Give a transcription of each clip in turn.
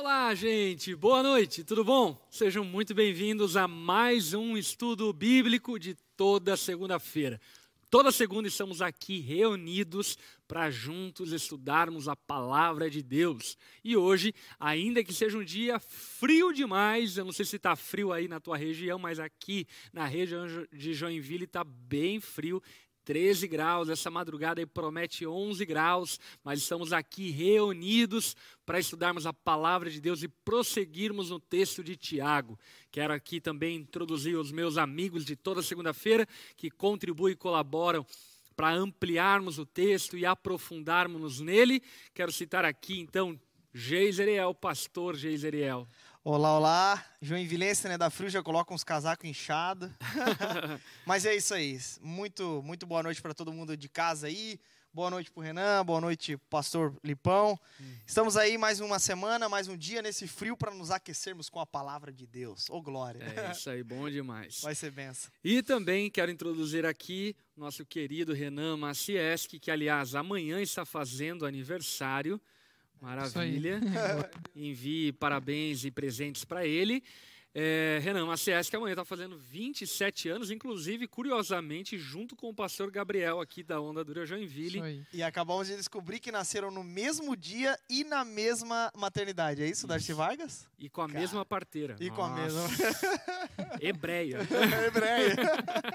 Olá, gente, boa noite, tudo bom? Sejam muito bem-vindos a mais um estudo bíblico de toda segunda-feira. Toda segunda estamos aqui reunidos para juntos estudarmos a palavra de Deus. E hoje, ainda que seja um dia frio demais, eu não sei se está frio aí na tua região, mas aqui na região de Joinville está bem frio. 13 graus, essa madrugada promete 11 graus, mas estamos aqui reunidos para estudarmos a palavra de Deus e prosseguirmos no texto de Tiago. Quero aqui também introduzir os meus amigos de toda segunda-feira que contribuem e colaboram para ampliarmos o texto e aprofundarmos nele. Quero citar aqui então Geiseriel, pastor Geiseriel. Olá, olá. Joinvilense, né, da Frio já coloca uns casacos inchados. Mas é isso aí. Muito, muito boa noite para todo mundo de casa aí. Boa noite pro Renan, boa noite pastor Lipão. Hum. Estamos aí mais uma semana, mais um dia nesse frio para nos aquecermos com a palavra de Deus. Ô oh, glória. É isso aí, bom demais. Vai ser benção. E também quero introduzir aqui nosso querido Renan Macieski, que aliás amanhã está fazendo aniversário. Maravilha. Envie parabéns e presentes para ele. É, Renan Maciés, que amanhã está fazendo 27 anos, inclusive, curiosamente, junto com o pastor Gabriel aqui da Onda Dura Joinville. E acabamos de descobrir que nasceram no mesmo dia e na mesma maternidade. É isso, isso. Darcy Vargas? E com a Cara. mesma parteira. E Nossa. com a mesma. Hebreia. Hebreia.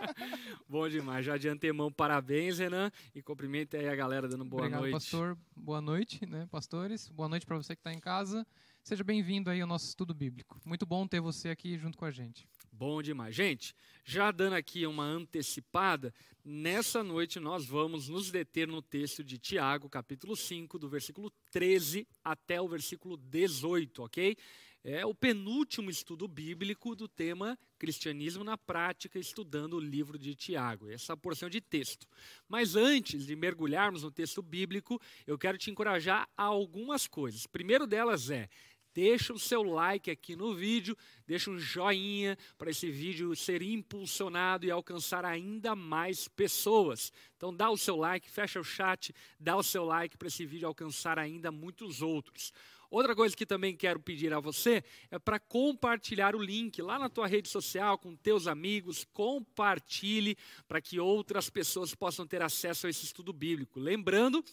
Bom demais. Já de antemão, parabéns, Renan. E cumprimento aí a galera dando boa Obrigado, noite. pastor. Boa noite, né, pastores? Boa noite para você que está em casa. Seja bem-vindo aí ao nosso estudo bíblico. Muito bom ter você aqui junto com a gente. Bom demais. Gente, já dando aqui uma antecipada, nessa noite nós vamos nos deter no texto de Tiago, capítulo 5, do versículo 13 até o versículo 18, ok? É o penúltimo estudo bíblico do tema Cristianismo na Prática, estudando o livro de Tiago, essa porção de texto. Mas antes de mergulharmos no texto bíblico, eu quero te encorajar a algumas coisas. Primeiro delas é Deixa o seu like aqui no vídeo, deixa um joinha para esse vídeo ser impulsionado e alcançar ainda mais pessoas. Então dá o seu like, fecha o chat, dá o seu like para esse vídeo alcançar ainda muitos outros. Outra coisa que também quero pedir a você é para compartilhar o link lá na tua rede social com teus amigos, compartilhe para que outras pessoas possam ter acesso a esse estudo bíblico. Lembrando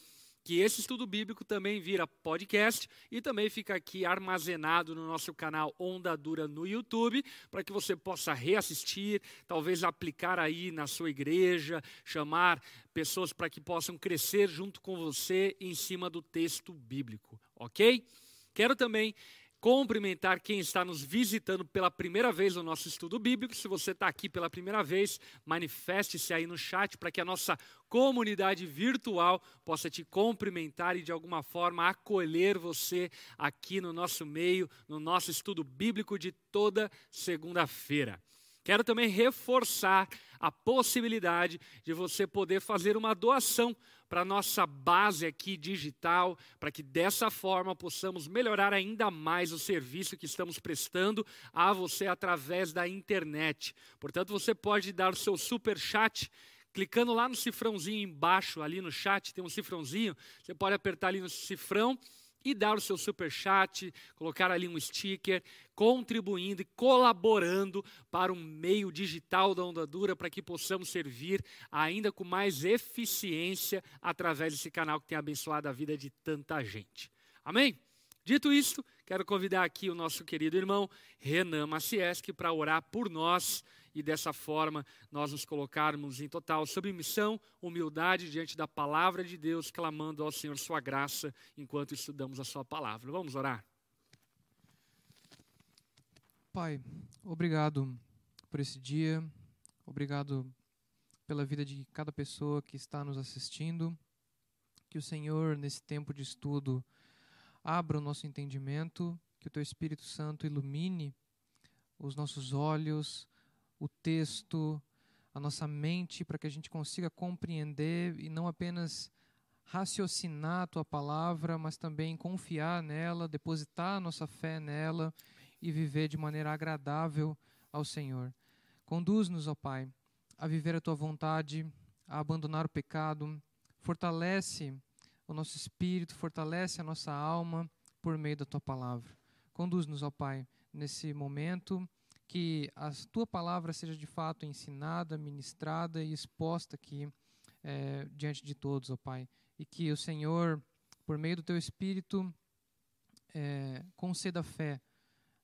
que esse estudo bíblico também vira podcast e também fica aqui armazenado no nosso canal Onda Dura no YouTube, para que você possa reassistir, talvez aplicar aí na sua igreja, chamar pessoas para que possam crescer junto com você em cima do texto bíblico, ok? Quero também cumprimentar quem está nos visitando pela primeira vez no nosso estudo bíblico. Se você está aqui pela primeira vez, manifeste-se aí no chat para que a nossa comunidade virtual possa te cumprimentar e de alguma forma acolher você aqui no nosso meio, no nosso estudo bíblico de toda segunda-feira. Quero também reforçar a possibilidade de você poder fazer uma doação para a nossa base aqui digital, para que dessa forma possamos melhorar ainda mais o serviço que estamos prestando a você através da internet. Portanto, você pode dar o seu super chat clicando lá no cifrãozinho embaixo, ali no chat tem um cifrãozinho, você pode apertar ali no cifrão e dar o seu super chat, colocar ali um sticker, contribuindo e colaborando para um meio digital da Onda Dura para que possamos servir ainda com mais eficiência através desse canal que tem abençoado a vida de tanta gente. Amém? Dito isto, quero convidar aqui o nosso querido irmão Renan Macieski para orar por nós e dessa forma nós nos colocarmos em total submissão, humildade diante da palavra de Deus, clamando ao Senhor sua graça enquanto estudamos a sua palavra. Vamos orar. Pai, obrigado por esse dia, obrigado pela vida de cada pessoa que está nos assistindo. Que o Senhor, nesse tempo de estudo, abra o nosso entendimento, que o Teu Espírito Santo ilumine os nossos olhos, o texto, a nossa mente, para que a gente consiga compreender e não apenas raciocinar a tua palavra, mas também confiar nela, depositar a nossa fé nela e viver de maneira agradável ao Senhor. Conduz-nos, ó Pai, a viver a tua vontade, a abandonar o pecado, fortalece o nosso espírito, fortalece a nossa alma por meio da tua palavra. Conduz-nos, ó Pai, nesse momento, que a tua palavra seja de fato ensinada, ministrada e exposta aqui é, diante de todos, ó Pai. E que o Senhor, por meio do teu Espírito, é, conceda fé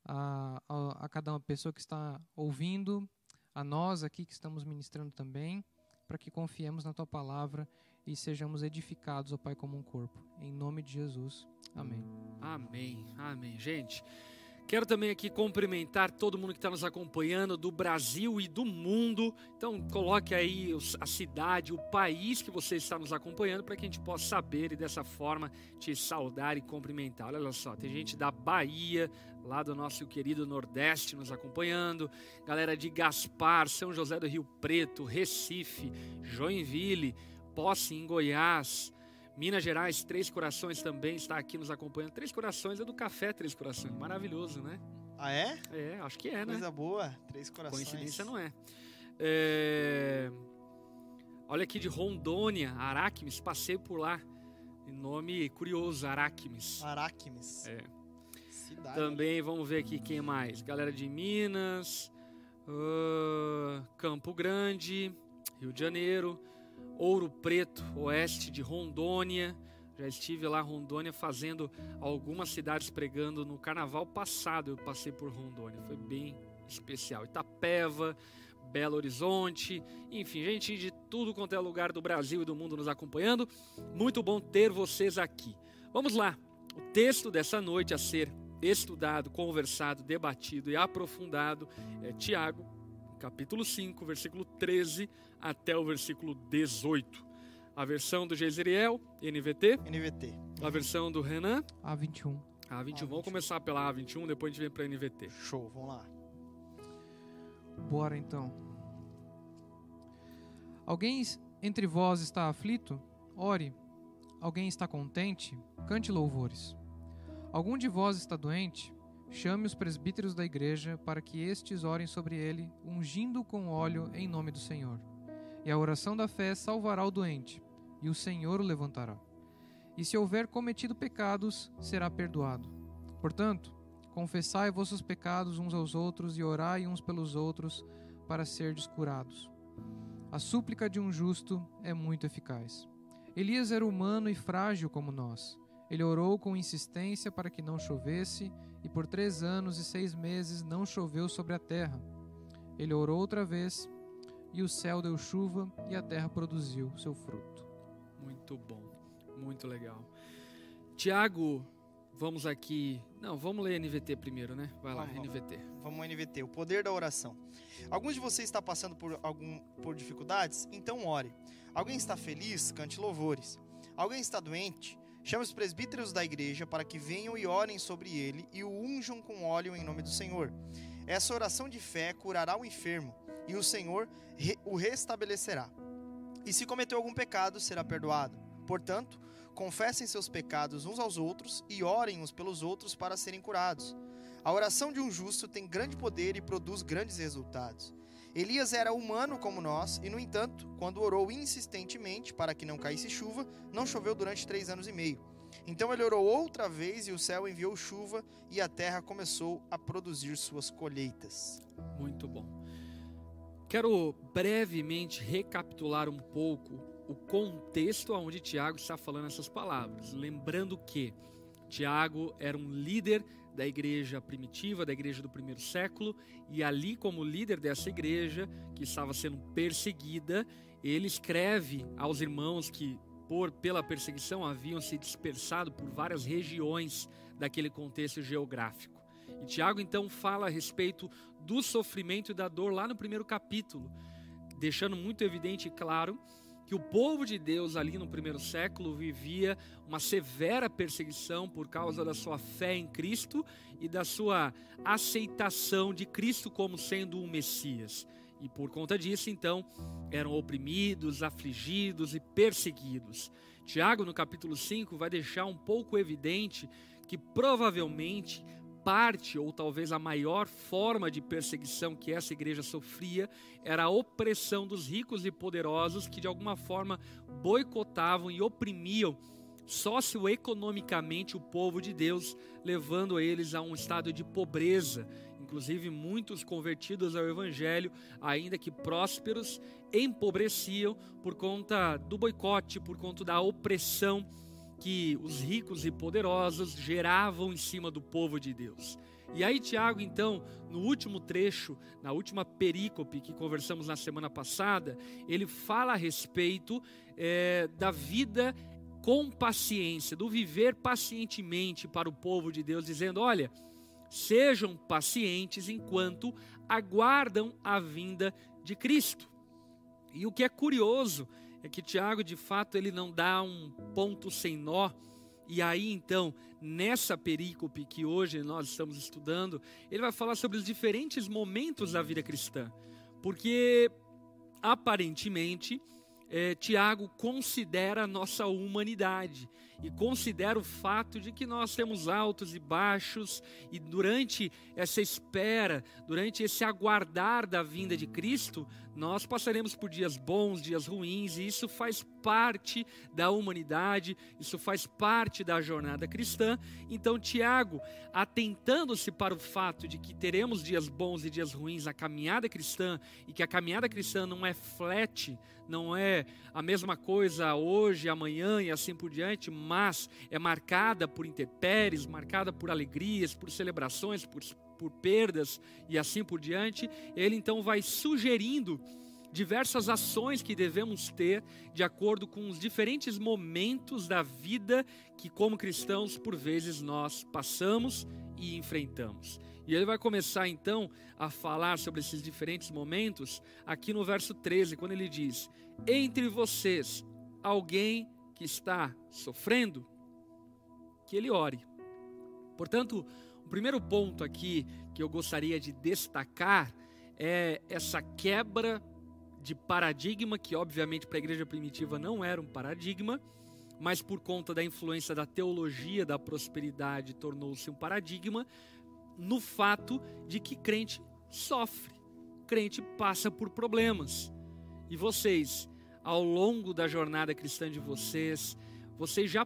a, a, a cada uma pessoa que está ouvindo, a nós aqui que estamos ministrando também, para que confiemos na tua palavra e sejamos edificados, ó Pai, como um corpo. Em nome de Jesus. Amém. Amém. Amém. Gente, Quero também aqui cumprimentar todo mundo que está nos acompanhando do Brasil e do mundo. Então, coloque aí a cidade, o país que você está nos acompanhando para que a gente possa saber e dessa forma te saudar e cumprimentar. Olha só, tem gente da Bahia, lá do nosso querido Nordeste nos acompanhando, galera de Gaspar, São José do Rio Preto, Recife, Joinville, Posse em Goiás. Minas Gerais, Três Corações também está aqui nos acompanhando. Três Corações é do Café Três Corações. Maravilhoso, né? Ah, é? É, acho que é, Coisa né? Coisa boa. Três Corações. Coincidência não é. é. Olha aqui de Rondônia, Araquemes, passei por lá. Nome curioso, Araquemes. Araquemes. É. Cidade. Também vamos ver aqui quem mais. Galera de Minas, uh, Campo Grande, Rio de Janeiro. Ouro Preto, oeste de Rondônia. Já estive lá em Rondônia fazendo algumas cidades pregando no carnaval passado. Eu passei por Rondônia, foi bem especial. Itapeva, Belo Horizonte, enfim, gente de tudo quanto é lugar do Brasil e do mundo nos acompanhando. Muito bom ter vocês aqui. Vamos lá. O texto dessa noite a ser estudado, conversado, debatido e aprofundado é Tiago, capítulo 5, versículo 13 até o versículo 18. A versão do Jezreel, NVT. NVT. A versão do Renan. A21. A21. Vamos começar pela A21, depois a gente vem para a NVT. Show, vamos lá. Bora então. Alguém entre vós está aflito? Ore. Alguém está contente? Cante louvores. Algum de vós está doente? Chame os presbíteros da igreja para que estes orem sobre ele, ungindo com óleo em nome do Senhor. E a oração da fé salvará o doente, e o Senhor o levantará. E se houver cometido pecados, será perdoado. Portanto, confessai vossos pecados uns aos outros e orai uns pelos outros para serdes curados. A súplica de um justo é muito eficaz. Elias era humano e frágil como nós. Ele orou com insistência para que não chovesse, e por três anos e seis meses não choveu sobre a terra. Ele orou outra vez, e o céu deu chuva e a terra produziu seu fruto. Muito bom, muito legal. Tiago, vamos aqui. Não, vamos ler NVT primeiro, né? Vai lá, vamos, NVT. Vamos NVT, o poder da oração. Alguns de vocês está passando por algum por dificuldades? Então ore. Alguém está feliz? Cante louvores. Alguém está doente? Chame os presbíteros da igreja para que venham e orem sobre ele e o unjam com óleo em nome do Senhor. Essa oração de fé curará o enfermo e o Senhor o restabelecerá. E se cometeu algum pecado, será perdoado. Portanto, confessem seus pecados uns aos outros e orem uns pelos outros para serem curados. A oração de um justo tem grande poder e produz grandes resultados. Elias era humano como nós, e no entanto, quando orou insistentemente para que não caísse chuva, não choveu durante três anos e meio. Então ele orou outra vez e o céu enviou chuva e a terra começou a produzir suas colheitas. Muito bom. Quero brevemente recapitular um pouco o contexto onde Tiago está falando essas palavras. Lembrando que Tiago era um líder da igreja primitiva, da igreja do primeiro século, e ali, como líder dessa igreja, que estava sendo perseguida, ele escreve aos irmãos que, por pela perseguição, haviam se dispersado por várias regiões daquele contexto geográfico. E Tiago então fala a respeito do sofrimento e da dor lá no primeiro capítulo, deixando muito evidente e claro que o povo de Deus ali no primeiro século vivia uma severa perseguição por causa da sua fé em Cristo e da sua aceitação de Cristo como sendo o Messias. E por conta disso, então, eram oprimidos, afligidos e perseguidos. Tiago, no capítulo 5, vai deixar um pouco evidente que provavelmente parte, ou talvez a maior forma de perseguição que essa igreja sofria, era a opressão dos ricos e poderosos que de alguma forma boicotavam e oprimiam socioeconomicamente o povo de Deus, levando eles a um estado de pobreza. Inclusive, muitos convertidos ao Evangelho, ainda que prósperos, empobreciam por conta do boicote, por conta da opressão que os ricos e poderosos geravam em cima do povo de Deus. E aí, Tiago, então, no último trecho, na última perícope que conversamos na semana passada, ele fala a respeito é, da vida com paciência, do viver pacientemente para o povo de Deus, dizendo: olha, sejam pacientes enquanto aguardam a vinda de Cristo. E o que é curioso que Tiago, de fato, ele não dá um ponto sem nó. E aí, então, nessa perícope que hoje nós estamos estudando, ele vai falar sobre os diferentes momentos da vida cristã. Porque, aparentemente, é, Tiago considera a nossa humanidade e considera o fato de que nós temos altos e baixos, e durante essa espera, durante esse aguardar da vinda de Cristo, nós passaremos por dias bons, dias ruins, e isso faz parte da humanidade, isso faz parte da jornada cristã. Então, Tiago, atentando-se para o fato de que teremos dias bons e dias ruins na caminhada cristã, e que a caminhada cristã não é flat, não é a mesma coisa hoje, amanhã e assim por diante, mas é marcada por intempéries, marcada por alegrias, por celebrações, por, por perdas e assim por diante, ele então vai sugerindo diversas ações que devemos ter de acordo com os diferentes momentos da vida que, como cristãos, por vezes nós passamos e enfrentamos. E ele vai começar então a falar sobre esses diferentes momentos aqui no verso 13, quando ele diz: Entre vocês, alguém que está sofrendo, que ele ore. Portanto, o primeiro ponto aqui que eu gostaria de destacar é essa quebra de paradigma, que obviamente para a igreja primitiva não era um paradigma, mas por conta da influência da teologia da prosperidade tornou-se um paradigma, no fato de que crente sofre, crente passa por problemas. E vocês, ao longo da jornada cristã de vocês, vocês já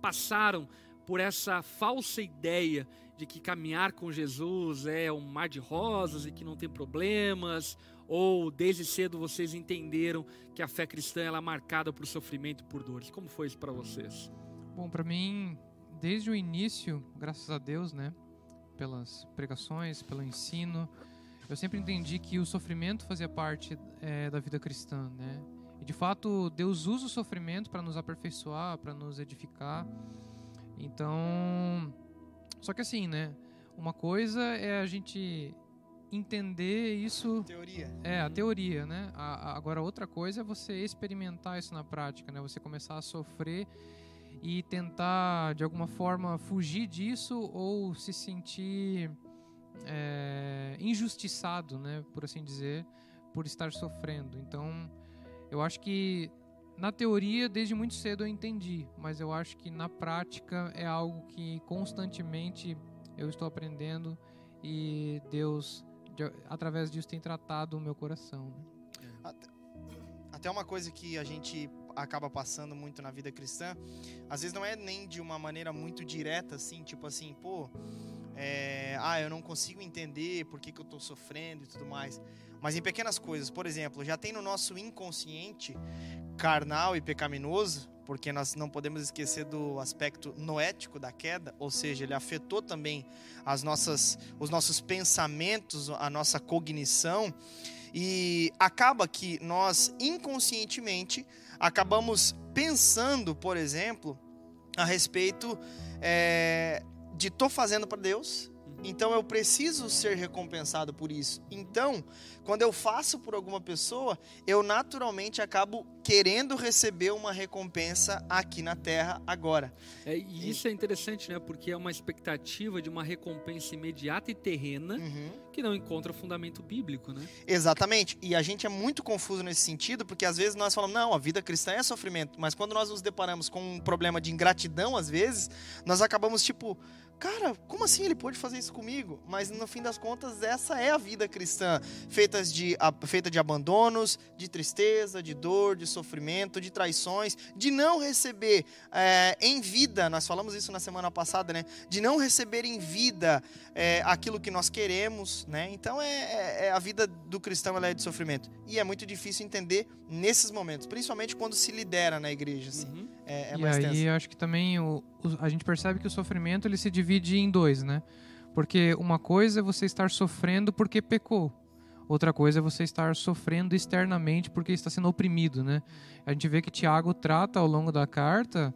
passaram por essa falsa ideia de que caminhar com Jesus é um mar de rosas e que não tem problemas, ou desde cedo vocês entenderam que a fé cristã é marcada por sofrimento por dores. Como foi isso para vocês? Bom, para mim, desde o início, graças a Deus, né, pelas pregações, pelo ensino, eu sempre entendi que o sofrimento fazia parte é, da vida cristã, né? E de fato, Deus usa o sofrimento para nos aperfeiçoar, para nos edificar. Então, só que assim, né? Uma coisa é a gente entender isso. Teoria. É, a teoria, né? A, a, agora, outra coisa é você experimentar isso na prática, né? Você começar a sofrer e tentar, de alguma forma, fugir disso ou se sentir é, injustiçado, né? Por assim dizer, por estar sofrendo. Então, eu acho que na teoria, desde muito cedo eu entendi, mas eu acho que na prática é algo que constantemente eu estou aprendendo e Deus, de, através disso, tem tratado o meu coração. Né? Até, até uma coisa que a gente acaba passando muito na vida cristã, às vezes não é nem de uma maneira muito direta, assim, tipo assim, pô, é, ah, eu não consigo entender por que, que eu estou sofrendo e tudo mais. Mas em pequenas coisas, por exemplo, já tem no nosso inconsciente carnal e pecaminoso, porque nós não podemos esquecer do aspecto noético da queda, ou seja, ele afetou também as nossas, os nossos pensamentos, a nossa cognição, e acaba que nós inconscientemente acabamos pensando, por exemplo, a respeito é, de tô fazendo para Deus, então eu preciso ser recompensado por isso. Então, quando eu faço por alguma pessoa, eu naturalmente acabo querendo receber uma recompensa aqui na Terra agora. É, e isso é interessante, né? Porque é uma expectativa de uma recompensa imediata e terrena uhum. que não encontra fundamento bíblico, né? Exatamente. E a gente é muito confuso nesse sentido, porque às vezes nós falamos, não, a vida cristã é sofrimento, mas quando nós nos deparamos com um problema de ingratidão, às vezes, nós acabamos tipo, cara, como assim ele pode fazer isso comigo? Mas no fim das contas, essa é a vida cristã, feita de, feita de abandonos, de tristeza, de dor, de sofrimento, de traições, de não receber é, em vida, nós falamos isso na semana passada, né? De não receber em vida é, aquilo que nós queremos, né? Então é, é, é, a vida do cristão ela é de sofrimento. E é muito difícil entender nesses momentos, principalmente quando se lidera na igreja. Assim. Uhum. É, é e aí tenso. acho que também o, o, a gente percebe que o sofrimento ele se divide em dois, né? Porque uma coisa é você estar sofrendo porque pecou. Outra coisa é você estar sofrendo externamente porque está sendo oprimido, né? A gente vê que Tiago trata ao longo da carta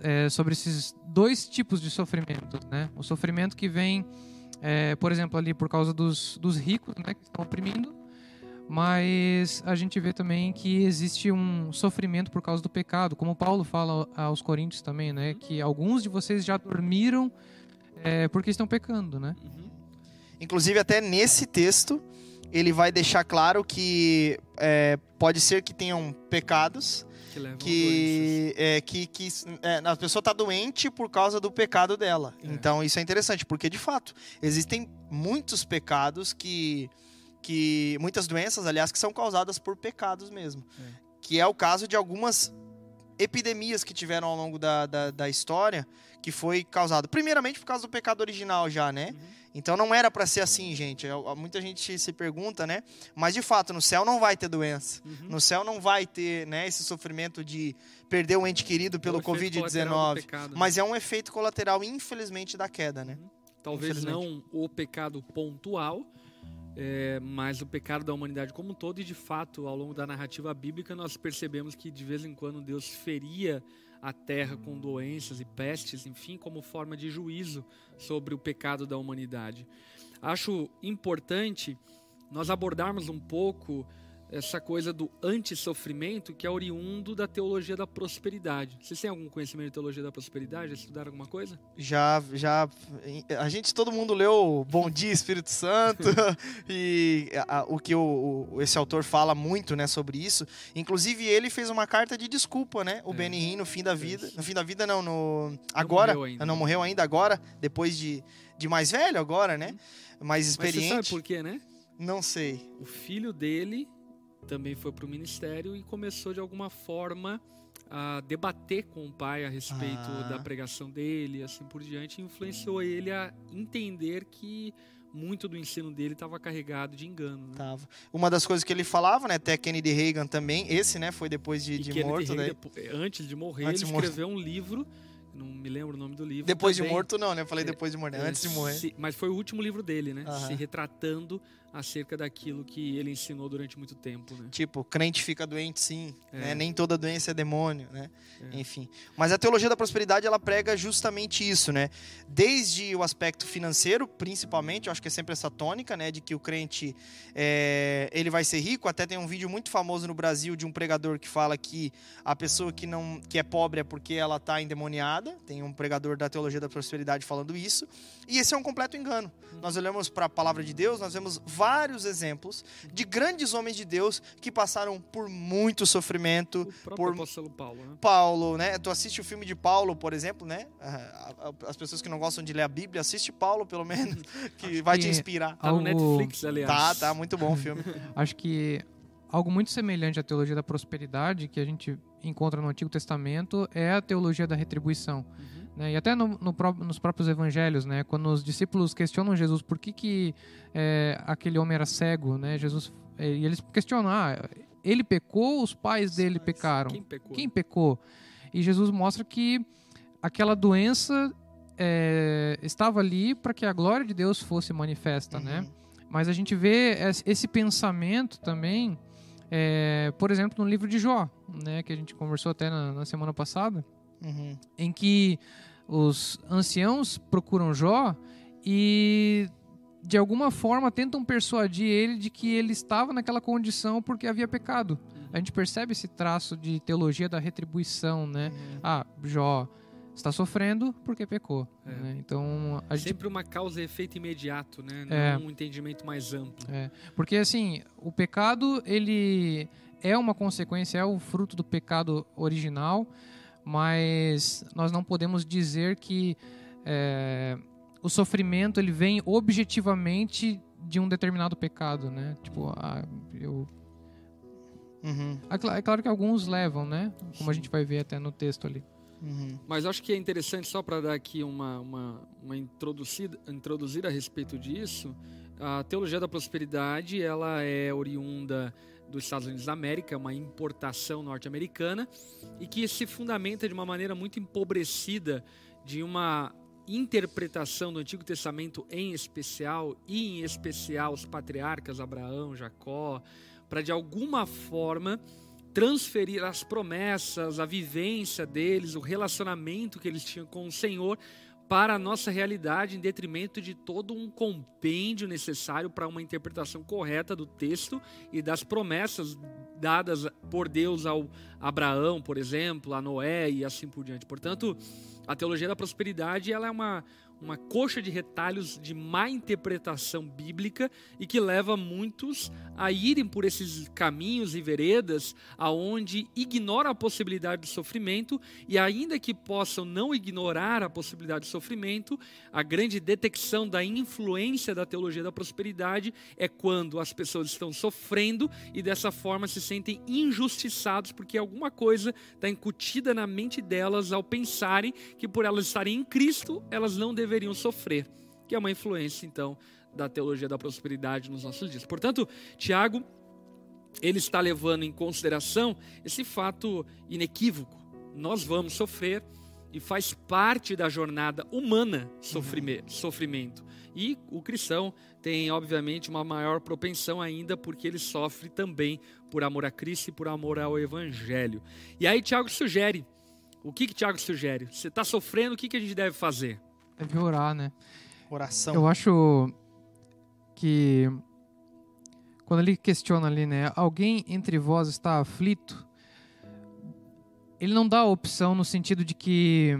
é, sobre esses dois tipos de sofrimento, né? O sofrimento que vem, é, por exemplo, ali por causa dos, dos ricos, né, que estão oprimindo, mas a gente vê também que existe um sofrimento por causa do pecado, como Paulo fala aos Coríntios também, né, que alguns de vocês já dormiram é, porque estão pecando, né? Uhum. Inclusive até nesse texto ele vai deixar claro que é, pode ser que tenham pecados que, que, é, que, que é, a pessoa está doente por causa do pecado dela. É. Então isso é interessante, porque de fato existem muitos pecados que, que muitas doenças, aliás, que são causadas por pecados mesmo. É. Que é o caso de algumas epidemias que tiveram ao longo da, da, da história, que foi causado primeiramente por causa do pecado original já, né? Uhum então não era para ser assim, gente. Muita gente se pergunta, né? Mas de fato, no céu não vai ter doença. Uhum. No céu não vai ter, né, esse sofrimento de perder um ente querido pelo COVID-19. Né? Mas é um efeito colateral, infelizmente, da queda, né? Uhum. Talvez não o pecado pontual, é, mas o pecado da humanidade como um todo. E de fato, ao longo da narrativa bíblica, nós percebemos que de vez em quando Deus feria a terra com doenças e pestes, enfim, como forma de juízo sobre o pecado da humanidade. Acho importante nós abordarmos um pouco essa coisa do anti-sofrimento que é oriundo da teologia da prosperidade. Vocês têm algum conhecimento de teologia da prosperidade? Já estudaram alguma coisa? Já, já. A gente, todo mundo leu Bom Dia Espírito Santo e a, o que o, o, esse autor fala muito, né, sobre isso. Inclusive ele fez uma carta de desculpa, né? O é. Benny no fim da vida, no fim da vida não, no agora, não morreu ainda, não morreu ainda agora, depois de, de mais velho agora, né? Mais experiente. Mas você sabe por quê, né? Não sei. O filho dele também foi para o ministério e começou de alguma forma a debater com o pai a respeito ah. da pregação dele, assim por diante, influenciou ele a entender que muito do ensino dele estava carregado de engano. Né? Tava. Uma das coisas que ele falava, né, até Kennedy Reagan também, esse, né, foi depois de, de morto, Reagan, daí... antes de morrer, antes ele de escreveu morto. um livro não me lembro o nome do livro. Depois também. de morto, não, né? Eu falei é, depois de morrer, é, antes de morrer. Se, mas foi o último livro dele, né? Se retratando acerca daquilo que ele ensinou durante muito tempo, né? Tipo, crente fica doente sim, é. né? nem toda doença é demônio, né? É. Enfim. Mas a teologia da prosperidade, ela prega justamente isso, né? Desde o aspecto financeiro, principalmente, eu acho que é sempre essa tônica, né? De que o crente, é, ele vai ser rico. Até tem um vídeo muito famoso no Brasil de um pregador que fala que a pessoa que, não, que é pobre é porque ela está endemoniada. Tem um pregador da teologia da prosperidade falando isso. E esse é um completo engano. Nós olhamos para a palavra de Deus, nós vemos vários exemplos de grandes homens de Deus que passaram por muito sofrimento. O por apóstolo Paulo, né? Paulo, né? Tu assiste o filme de Paulo, por exemplo, né? As pessoas que não gostam de ler a Bíblia, assiste Paulo, pelo menos, que Acho vai que te inspirar. Tá no Netflix, aliás. Tá, tá, muito bom o filme. Acho que algo muito semelhante à teologia da prosperidade que a gente encontra no Antigo Testamento é a teologia da retribuição. Uhum. Né? E até no, no, nos próprios evangelhos, né? quando os discípulos questionam Jesus por que, que é, aquele homem era cego, né? Jesus, é, e eles questionam, ah, ele pecou, os pais dele pecaram. Quem pecou? Quem pecou? E Jesus mostra que aquela doença é, estava ali para que a glória de Deus fosse manifesta, né? uhum. né? Mas a gente vê esse pensamento também, é, por exemplo, no livro de Jó, né? Que a gente conversou até na, na semana passada, uhum. em que os anciãos procuram Jó e de alguma forma tentam persuadir ele de que ele estava naquela condição porque havia pecado. A gente percebe esse traço de teologia da retribuição, né? Uhum. Ah, Jó está sofrendo porque pecou. É. Né? Então a gente... sempre uma causa e efeito imediato, né? Não é. um entendimento mais amplo. É. Porque assim, o pecado ele é uma consequência, é o fruto do pecado original mas nós não podemos dizer que é, o sofrimento ele vem objetivamente de um determinado pecado, né? Tipo, ah, eu Uhum, É É claro que alguns levam, né? Como a gente vai ver até no texto ali. uhum. Mas acho que é interessante, só para dar aqui uma, uma, uma introduzida, introduzida a respeito disso, a teologia da prosperidade ela é oriunda dos Estados Unidos da América, é uma importação norte-americana, e que se fundamenta de uma maneira muito empobrecida de uma interpretação do Antigo Testamento em especial, e em especial os patriarcas Abraão, Jacó, para de alguma forma transferir as promessas, a vivência deles, o relacionamento que eles tinham com o Senhor para a nossa realidade, em detrimento de todo um compêndio necessário para uma interpretação correta do texto e das promessas dadas por Deus ao Abraão, por exemplo, a Noé e assim por diante. Portanto, a teologia da prosperidade ela é uma, uma coxa de retalhos de má interpretação bíblica e que leva muitos a irem por esses caminhos e veredas aonde ignora a possibilidade do sofrimento e ainda que possam não ignorar a possibilidade do sofrimento, a grande detecção da influência da teologia da prosperidade é quando as pessoas estão sofrendo e dessa forma se sentem injustiçados porque alguma coisa está incutida na mente delas ao pensarem que por elas estarem em Cristo, elas não deveriam sofrer, que é uma influência então da teologia da prosperidade nos nossos dias. Portanto, Tiago ele está levando em consideração esse fato inequívoco. Nós vamos sofrer e faz parte da jornada humana sofrime- sofrimento. E o cristão tem, obviamente, uma maior propensão ainda porque ele sofre também por amor a Cristo e por amor ao Evangelho. E aí Tiago sugere, o que que Tiago sugere? Você está sofrendo, o que, que a gente deve fazer? Deve orar, né? Oração. Eu acho que quando ele questiona ali, né, alguém entre vós está aflito, ele não dá a opção no sentido de que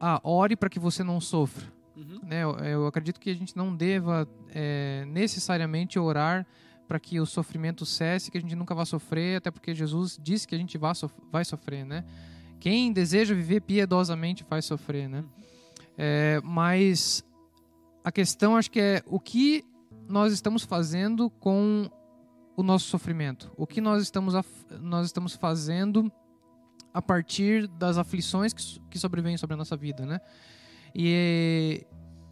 ah, ore para que você não sofra. Uhum. Né? Eu, eu acredito que a gente não deva é, necessariamente orar para que o sofrimento cesse, que a gente nunca vá sofrer, até porque Jesus disse que a gente vai, sof- vai sofrer, né? Quem deseja viver piedosamente vai sofrer, né? É, mas a questão acho que é o que nós estamos fazendo com o nosso sofrimento, o que nós estamos nós estamos fazendo a partir das aflições que, que sobrevêm sobre a nossa vida, né? E,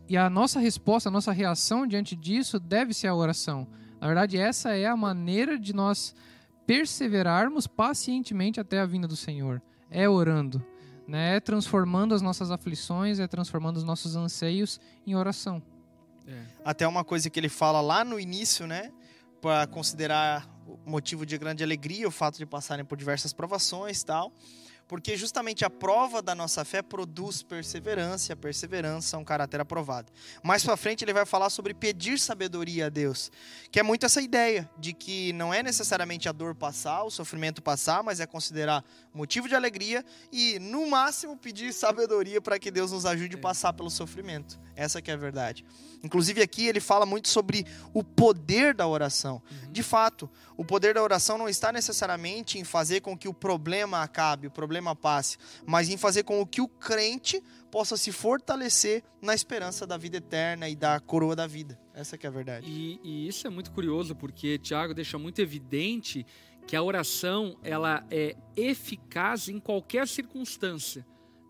e a nossa resposta, a nossa reação diante disso deve ser a oração. Na verdade, essa é a maneira de nós perseverarmos pacientemente até a vinda do Senhor. É orando, né? É transformando as nossas aflições, é transformando os nossos anseios em oração. É. Até uma coisa que ele fala lá no início, né? Para considerar motivo de grande alegria o fato de passarem por diversas provações e tal. Porque justamente a prova da nossa fé produz perseverança, e a perseverança é um caráter aprovado. Mais para frente ele vai falar sobre pedir sabedoria a Deus, que é muito essa ideia de que não é necessariamente a dor passar, o sofrimento passar, mas é considerar motivo de alegria e no máximo pedir sabedoria para que Deus nos ajude a passar pelo sofrimento. Essa que é a verdade. Inclusive aqui ele fala muito sobre o poder da oração. De fato, o poder da oração não está necessariamente em fazer com que o problema acabe, o problema passe, mas em fazer com que o crente possa se fortalecer na esperança da vida eterna e da coroa da vida. Essa que é a verdade. E, e isso é muito curioso porque Tiago deixa muito evidente que a oração ela é eficaz em qualquer circunstância,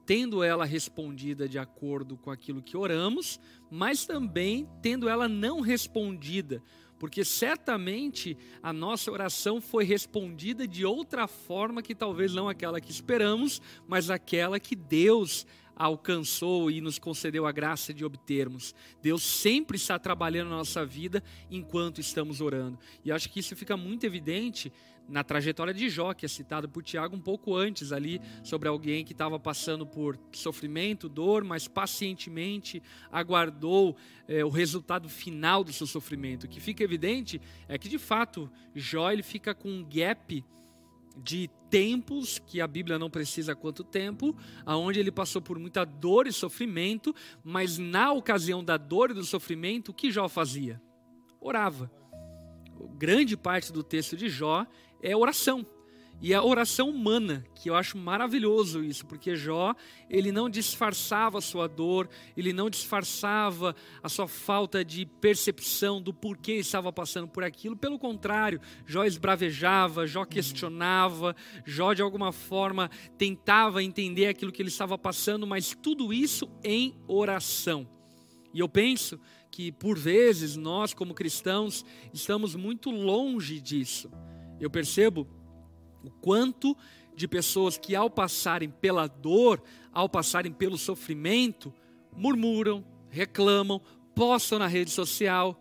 tendo ela respondida de acordo com aquilo que oramos, mas também tendo ela não respondida, porque certamente a nossa oração foi respondida de outra forma que talvez não aquela que esperamos, mas aquela que Deus alcançou e nos concedeu a graça de obtermos. Deus sempre está trabalhando na nossa vida enquanto estamos orando. E acho que isso fica muito evidente na trajetória de Jó, que é citado por Tiago um pouco antes ali, sobre alguém que estava passando por sofrimento, dor, mas pacientemente aguardou eh, o resultado final do seu sofrimento. O que fica evidente é que, de fato, Jó ele fica com um gap de tempos, que a Bíblia não precisa quanto tempo, aonde ele passou por muita dor e sofrimento, mas na ocasião da dor e do sofrimento, o que Jó fazia? Orava. Grande parte do texto de Jó é oração. E a oração humana, que eu acho maravilhoso isso, porque Jó, ele não disfarçava a sua dor, ele não disfarçava a sua falta de percepção do porquê estava passando por aquilo, pelo contrário, Jó esbravejava, Jó questionava, Jó de alguma forma tentava entender aquilo que ele estava passando, mas tudo isso em oração. E eu penso que por vezes nós como cristãos estamos muito longe disso. Eu percebo o quanto de pessoas que, ao passarem pela dor, ao passarem pelo sofrimento, murmuram, reclamam, postam na rede social.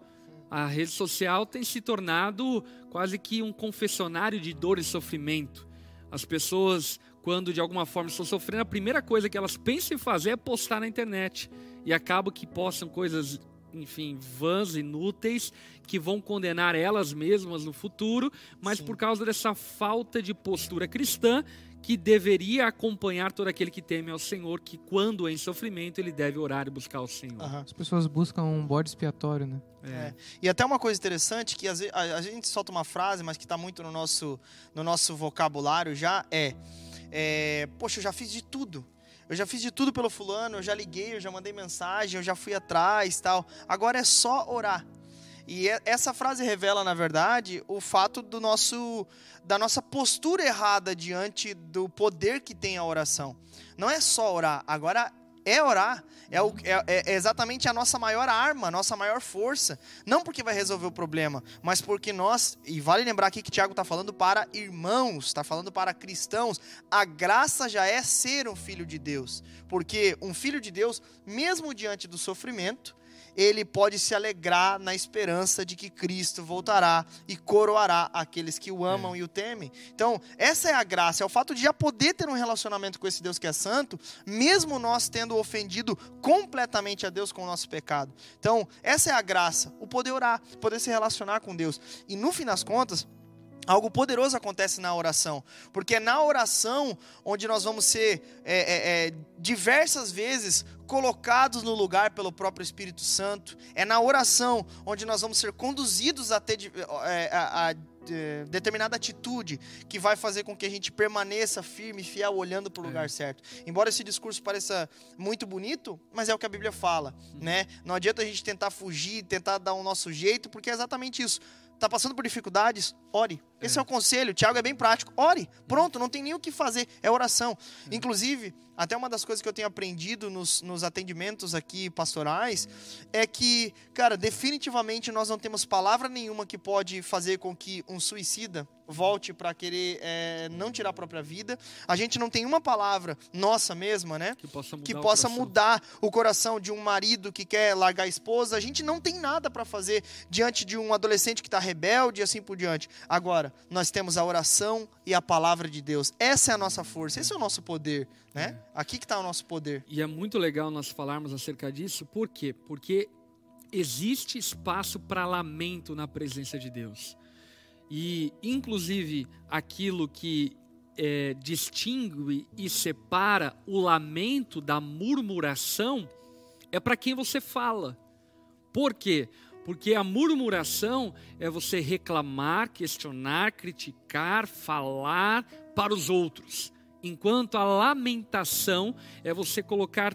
A rede social tem se tornado quase que um confessionário de dor e sofrimento. As pessoas, quando de alguma forma estão sofrendo, a primeira coisa que elas pensam em fazer é postar na internet. E acaba que postam coisas enfim, vãs, inúteis, que vão condenar elas mesmas no futuro, mas Sim. por causa dessa falta de postura cristã que deveria acompanhar todo aquele que teme ao Senhor, que quando em sofrimento ele deve orar e buscar o Senhor. Uhum. As pessoas buscam um bode expiatório, né? É. É. E até uma coisa interessante que vezes, a, a, gente solta uma frase, mas que está muito no nosso, no nosso vocabulário já é, é, poxa, eu já fiz de tudo. Eu já fiz de tudo pelo fulano, eu já liguei, eu já mandei mensagem, eu já fui atrás, tal. Agora é só orar. E essa frase revela, na verdade, o fato do nosso da nossa postura errada diante do poder que tem a oração. Não é só orar, agora é orar. É, o, é, é, exatamente a nossa maior arma, a nossa maior força. Não porque vai resolver o problema, mas porque nós, e vale lembrar aqui que Tiago está falando para irmãos, está falando para cristãos. A graça já é ser um filho de Deus. Porque um filho de Deus, mesmo diante do sofrimento, ele pode se alegrar na esperança de que Cristo voltará e coroará aqueles que o amam é. e o temem. Então, essa é a graça, é o fato de já poder ter um relacionamento com esse Deus que é santo, mesmo nós tendo ofendido completamente a Deus com o nosso pecado. Então, essa é a graça, o poder orar, poder se relacionar com Deus. E no fim das contas, Algo poderoso acontece na oração, porque é na oração onde nós vamos ser é, é, é, diversas vezes colocados no lugar pelo próprio Espírito Santo, é na oração onde nós vamos ser conduzidos a ter é, a, a, é, determinada atitude que vai fazer com que a gente permaneça firme, fiel, olhando para o lugar é. certo. Embora esse discurso pareça muito bonito, mas é o que a Bíblia fala, uhum. né? Não adianta a gente tentar fugir, tentar dar o nosso jeito, porque é exatamente isso. Está passando por dificuldades? Ore. Esse é. é o conselho. O Tiago é bem prático. Ore. Pronto, não tem nem o que fazer. É oração. É. Inclusive, até uma das coisas que eu tenho aprendido nos, nos atendimentos aqui pastorais é que, cara, definitivamente nós não temos palavra nenhuma que pode fazer com que um suicida volte para querer é, não tirar a própria vida. A gente não tem uma palavra nossa mesma, né? Que possa, mudar, que possa o mudar o coração de um marido que quer largar a esposa. A gente não tem nada para fazer diante de um adolescente que está rebelde e assim por diante. Agora, nós temos a oração e a palavra de Deus. Essa é a nossa força, esse é o nosso poder, né? Aqui que está o nosso poder. E é muito legal nós falarmos acerca disso, por quê? Porque existe espaço para lamento na presença de Deus. E, inclusive, aquilo que é, distingue e separa o lamento da murmuração é para quem você fala. Por quê? Porque a murmuração é você reclamar, questionar, criticar, falar para os outros. Enquanto a lamentação é você colocar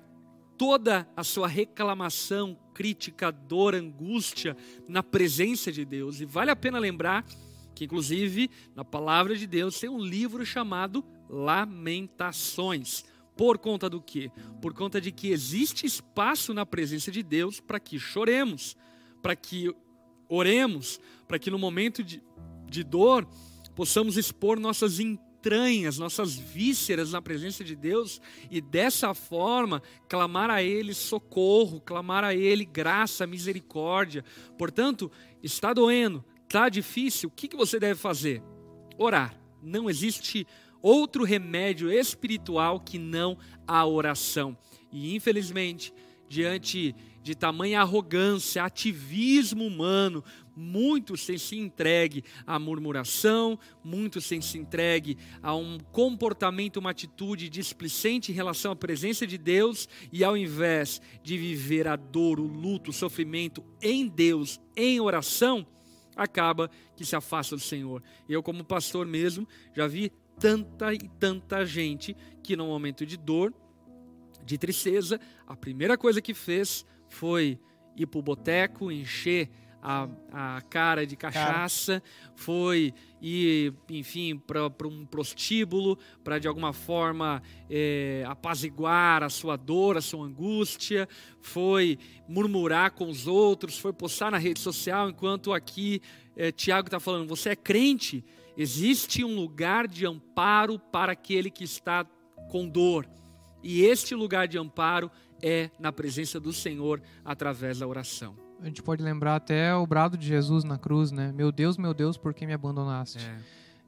toda a sua reclamação, crítica, dor, angústia na presença de Deus. E vale a pena lembrar que inclusive na palavra de Deus tem um livro chamado Lamentações. Por conta do quê? Por conta de que existe espaço na presença de Deus para que choremos, para que oremos, para que no momento de, de dor possamos expor nossas entranhas, nossas vísceras na presença de Deus e dessa forma clamar a Ele socorro, clamar a Ele graça, misericórdia. Portanto, está doendo, Está difícil, o que, que você deve fazer? Orar. Não existe outro remédio espiritual que não a oração. E infelizmente, diante de tamanha arrogância, ativismo humano, muitos têm se entregue à murmuração, muitos têm se entregue a um comportamento, uma atitude displicente em relação à presença de Deus, e ao invés de viver a dor, o luto, o sofrimento em Deus, em oração, acaba que se afasta do Senhor. Eu, como pastor mesmo, já vi tanta e tanta gente que no momento de dor, de tristeza, a primeira coisa que fez foi ir para o boteco, encher a, a cara de cachaça, cara. foi ir, enfim, para um prostíbulo, para de alguma forma é, apaziguar a sua dor, a sua angústia, foi murmurar com os outros, foi postar na rede social, enquanto aqui é, Tiago está falando, você é crente, existe um lugar de amparo para aquele que está com dor. E este lugar de amparo é na presença do Senhor através da oração. A gente pode lembrar até o brado de Jesus na cruz, né? Meu Deus, meu Deus, por que me abandonaste? É.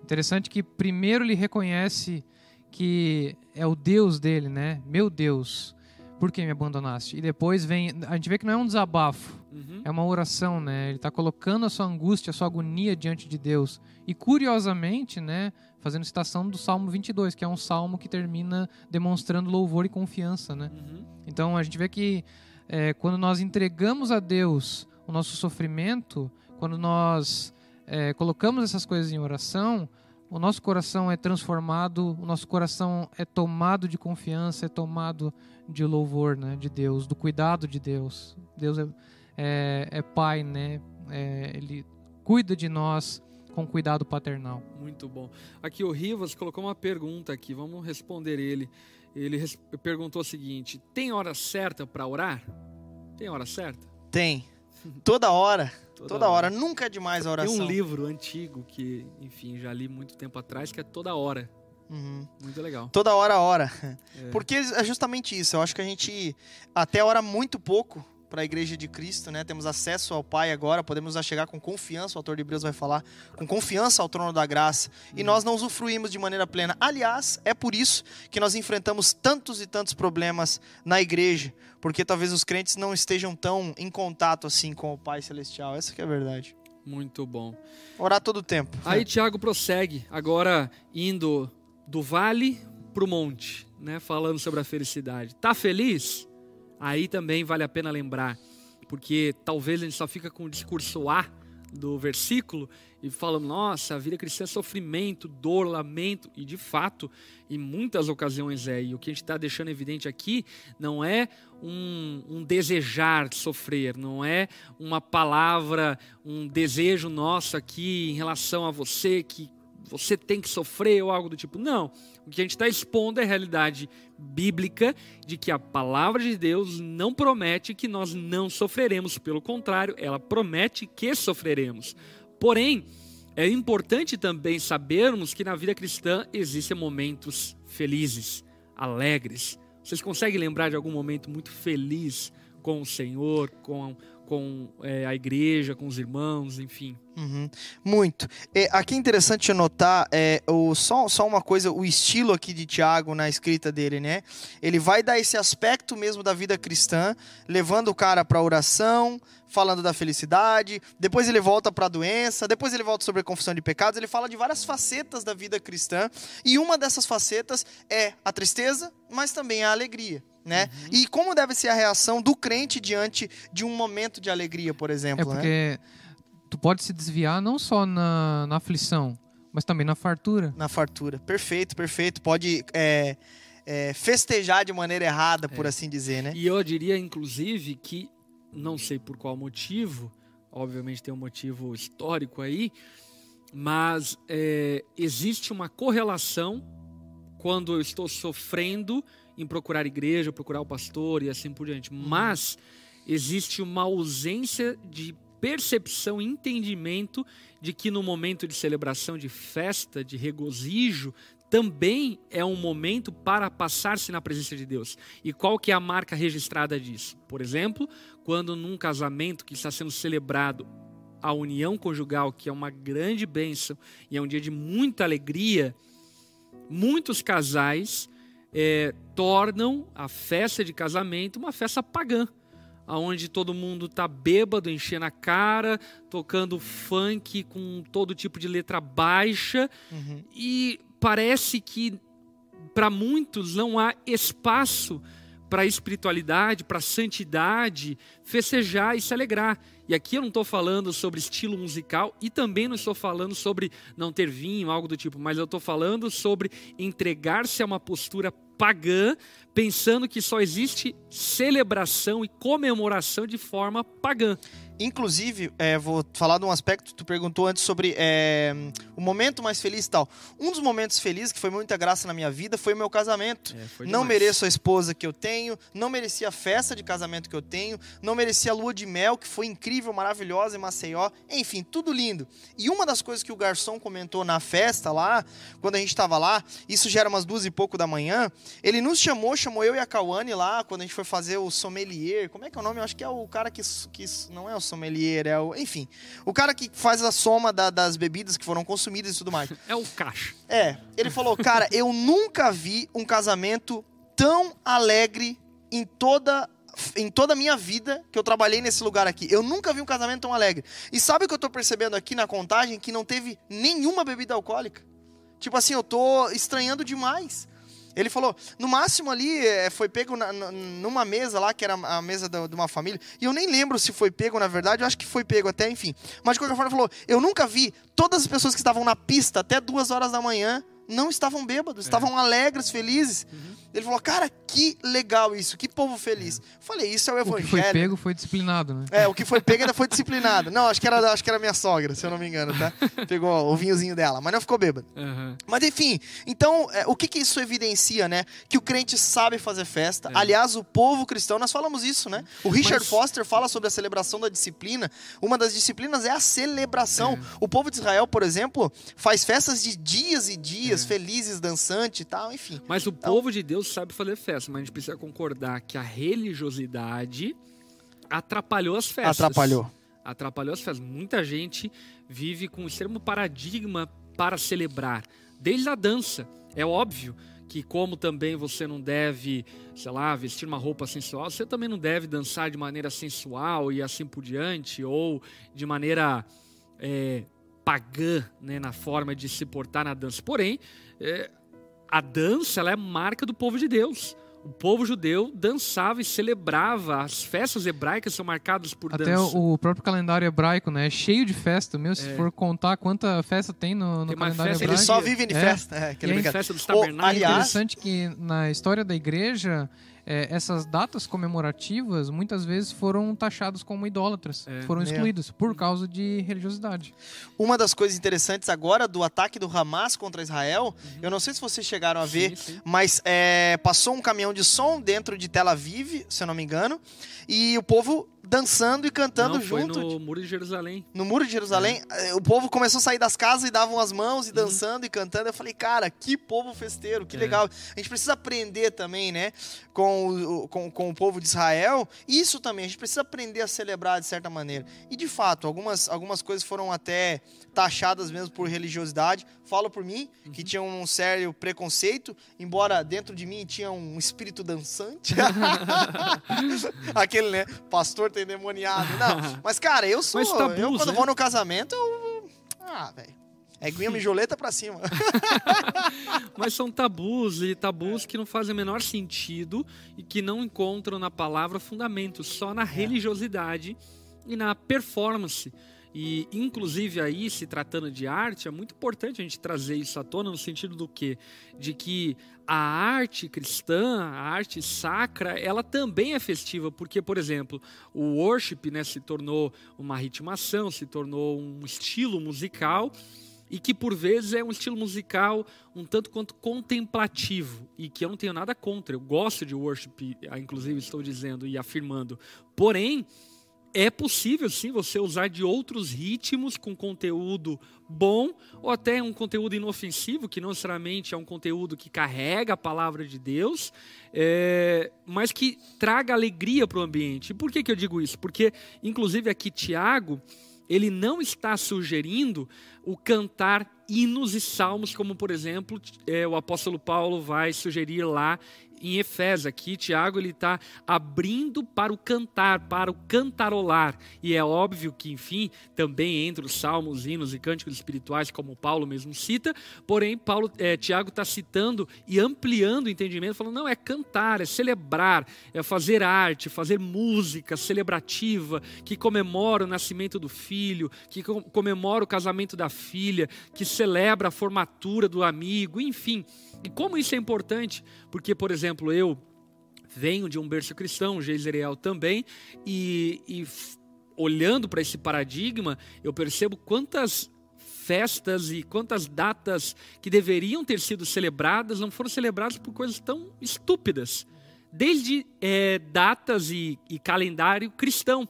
Interessante que primeiro ele reconhece que é o Deus dele, né? Meu Deus, por que me abandonaste? E depois vem, a gente vê que não é um desabafo, uhum. é uma oração, né? Ele está colocando a sua angústia, a sua agonia diante de Deus. E curiosamente, né? Fazendo citação do Salmo 22, que é um salmo que termina demonstrando louvor e confiança, né? Uhum. Então a gente vê que é, quando nós entregamos a Deus o nosso sofrimento, quando nós é, colocamos essas coisas em oração, o nosso coração é transformado, o nosso coração é tomado de confiança, é tomado de louvor né, de Deus, do cuidado de Deus. Deus é, é, é Pai, né? É, ele cuida de nós com cuidado paternal. Muito bom. Aqui o Rivas colocou uma pergunta aqui, vamos responder ele. Ele perguntou o seguinte: tem hora certa para orar? Tem hora certa? Tem. Toda hora. Toda, toda hora. hora. Nunca é demais a oração. Tem um livro antigo que, enfim, já li muito tempo atrás, que é Toda Hora. Uhum. Muito legal. Toda hora, hora. É. Porque é justamente isso. Eu acho que a gente até ora muito pouco para a igreja de Cristo, né? Temos acesso ao Pai agora, podemos chegar com confiança, o autor de Hebreus vai falar, com confiança ao trono da graça, e nós não usufruímos de maneira plena. Aliás, é por isso que nós enfrentamos tantos e tantos problemas na igreja, porque talvez os crentes não estejam tão em contato assim com o Pai celestial. Essa que é a verdade. Muito bom. Orar todo o tempo. Aí Tiago prossegue, agora indo do vale para o monte, né? Falando sobre a felicidade. Tá feliz? Aí também vale a pena lembrar, porque talvez a gente só fica com o discurso A do versículo e fala, nossa, a vida cristã é sofrimento, dor, lamento, e de fato, em muitas ocasiões é. E o que a gente está deixando evidente aqui não é um, um, desejar sofrer, não é uma palavra, um desejo nosso aqui em relação a você que você tem que sofrer ou algo do tipo. Não. O que a gente está expondo é a realidade bíblica de que a palavra de Deus não promete que nós não sofreremos. Pelo contrário, ela promete que sofreremos. Porém, é importante também sabermos que na vida cristã existem momentos felizes, alegres. Vocês conseguem lembrar de algum momento muito feliz com o Senhor, com, com é, a igreja, com os irmãos, enfim? Uhum. Muito. É, aqui é interessante notar é, o, só, só uma coisa, o estilo aqui de Tiago na escrita dele, né? Ele vai dar esse aspecto mesmo da vida cristã, levando o cara para oração, falando da felicidade, depois ele volta para a doença, depois ele volta sobre a confissão de pecados, ele fala de várias facetas da vida cristã, e uma dessas facetas é a tristeza, mas também a alegria. Né? Uhum. E como deve ser a reação do crente diante de um momento de alegria, por exemplo? É porque né? Tu pode se desviar não só na, na aflição, mas também na fartura. Na fartura. Perfeito, perfeito. Pode é, é, festejar de maneira errada, é. por assim dizer, né? E eu diria, inclusive, que não sei por qual motivo, obviamente tem um motivo histórico aí, mas é, existe uma correlação quando eu estou sofrendo em procurar igreja, procurar o pastor e assim por diante. Uhum. Mas existe uma ausência de percepção e entendimento de que no momento de celebração, de festa, de regozijo, também é um momento para passar-se na presença de Deus. E qual que é a marca registrada disso? Por exemplo, quando num casamento que está sendo celebrado a união conjugal, que é uma grande bênção e é um dia de muita alegria, muitos casais é, tornam a festa de casamento uma festa pagã aonde todo mundo tá bêbado, enchendo a cara, tocando funk com todo tipo de letra baixa. Uhum. E parece que para muitos não há espaço para a espiritualidade, para a santidade, festejar e se alegrar. E aqui eu não estou falando sobre estilo musical e também não estou falando sobre não ter vinho, algo do tipo, mas eu estou falando sobre entregar-se a uma postura pagã, pensando que só existe celebração e comemoração de forma pagã. Inclusive, é, vou falar de um aspecto, tu perguntou antes sobre é, o momento mais feliz e tal. Um dos momentos felizes, que foi muita graça na minha vida, foi o meu casamento. É, não mereço a esposa que eu tenho, não merecia a festa de casamento que eu tenho, não merecia a lua de mel, que foi incrível, maravilhosa em Maceió. Enfim, tudo lindo. E uma das coisas que o garçom comentou na festa lá, quando a gente estava lá, isso já era umas duas e pouco da manhã, ele nos chamou, chamou eu e a Cauane lá, quando a gente foi fazer o sommelier. Como é que é o nome? Eu acho que é o cara que, que não é o sommelier, é o. Enfim. O cara que faz a soma da, das bebidas que foram consumidas e tudo mais. É o caixa. É. Ele falou, cara, eu nunca vi um casamento tão alegre em toda em toda a minha vida que eu trabalhei nesse lugar aqui. Eu nunca vi um casamento tão alegre. E sabe o que eu tô percebendo aqui na contagem? Que não teve nenhuma bebida alcoólica. Tipo assim, eu tô estranhando demais. Ele falou, no máximo ali é, foi pego na, numa mesa lá, que era a mesa de uma família, e eu nem lembro se foi pego, na verdade, eu acho que foi pego até, enfim. Mas de qualquer forma, ele falou, eu nunca vi todas as pessoas que estavam na pista até duas horas da manhã não estavam bêbados, é. estavam alegres, felizes. Uhum. Ele falou, cara, que legal isso, que povo feliz. É. Falei, isso é o evangelho. O que foi pego foi disciplinado, né? É, o que foi pego ainda foi disciplinado. Não, acho que era, acho que era minha sogra, se eu não me engano, tá? Pegou o vinhozinho dela, mas não ficou bêbado. Uhum. Mas enfim, então, é, o que, que isso evidencia, né? Que o crente sabe fazer festa. É. Aliás, o povo cristão, nós falamos isso, né? O Richard mas... Foster fala sobre a celebração da disciplina. Uma das disciplinas é a celebração. É. O povo de Israel, por exemplo, faz festas de dias e dias, é. felizes, dançantes e tal, enfim. Mas o então, povo de Deus sabe fazer festa, mas a gente precisa concordar que a religiosidade atrapalhou as festas. Atrapalhou. Atrapalhou as festas. Muita gente vive com um extremo paradigma para celebrar, desde a dança. É óbvio que como também você não deve, sei lá, vestir uma roupa sensual, você também não deve dançar de maneira sensual e assim por diante, ou de maneira é, pagã, né, na forma de se portar na dança. Porém, é, a dança ela é marca do povo de Deus. O povo judeu dançava e celebrava. As festas hebraicas são marcadas por Até dança. Até o próprio calendário hebraico, né? É cheio de festa. Meu, se é. for contar quanta festa tem no, no tem calendário festa, hebraico. Eles só vivem de é. festa. É, e é festa dos tabernáculos. É interessante que na história da igreja é, essas datas comemorativas muitas vezes foram taxadas como idólatras, é, foram excluídas por causa de religiosidade. Uma das coisas interessantes agora do ataque do Hamas contra Israel, uhum. eu não sei se vocês chegaram a ver, sim, sim. mas é, passou um caminhão de som dentro de Tel Aviv, se eu não me engano, e o povo dançando e cantando Não, junto. Foi no Muro de Jerusalém. No Muro de Jerusalém, é. o povo começou a sair das casas e davam as mãos e uhum. dançando uhum. e cantando. Eu falei, cara, que povo festeiro, que é. legal. A gente precisa aprender também, né, com o, com, com o povo de Israel. Isso também, a gente precisa aprender a celebrar de certa maneira. E de fato, algumas, algumas coisas foram até taxadas mesmo por religiosidade. Falo por mim, uhum. que tinha um sério preconceito, embora dentro de mim tinha um espírito dançante. Aquele, né, pastor tem endemoniado. Não, mas cara, eu sou. Mas tabus, eu quando né? vou no casamento, eu. Ah, velho. É guinha mijoleta pra cima. Mas são tabus e tabus que não fazem o menor sentido e que não encontram na palavra fundamento, só na é. religiosidade e na performance. E, inclusive, aí, se tratando de arte, é muito importante a gente trazer isso à tona no sentido do quê? De que a arte cristã, a arte sacra, ela também é festiva, porque, por exemplo, o worship né, se tornou uma ritmação, se tornou um estilo musical, e que por vezes é um estilo musical um tanto quanto contemplativo, e que eu não tenho nada contra, eu gosto de worship, inclusive estou dizendo e afirmando, porém é possível sim você usar de outros ritmos com conteúdo bom ou até um conteúdo inofensivo, que não necessariamente é um conteúdo que carrega a palavra de Deus, é, mas que traga alegria para o ambiente. Por que, que eu digo isso? Porque, inclusive, aqui Tiago, ele não está sugerindo o cantar hinos e salmos, como, por exemplo, é, o apóstolo Paulo vai sugerir lá em Efésios aqui, Tiago ele está abrindo para o cantar, para o cantarolar. E é óbvio que, enfim, também entre os salmos, hinos e cânticos espirituais, como Paulo mesmo cita, porém, Paulo, é, Tiago está citando e ampliando o entendimento, falando, não, é cantar, é celebrar, é fazer arte, fazer música celebrativa, que comemora o nascimento do filho, que comemora o casamento da filha, que celebra a formatura do amigo, enfim. E como isso é importante? Porque, por exemplo, eu venho de um berço cristão, Geiseriel também, e, e olhando para esse paradigma, eu percebo quantas festas e quantas datas que deveriam ter sido celebradas não foram celebradas por coisas tão estúpidas. Desde é, datas e, e, calendário cristão.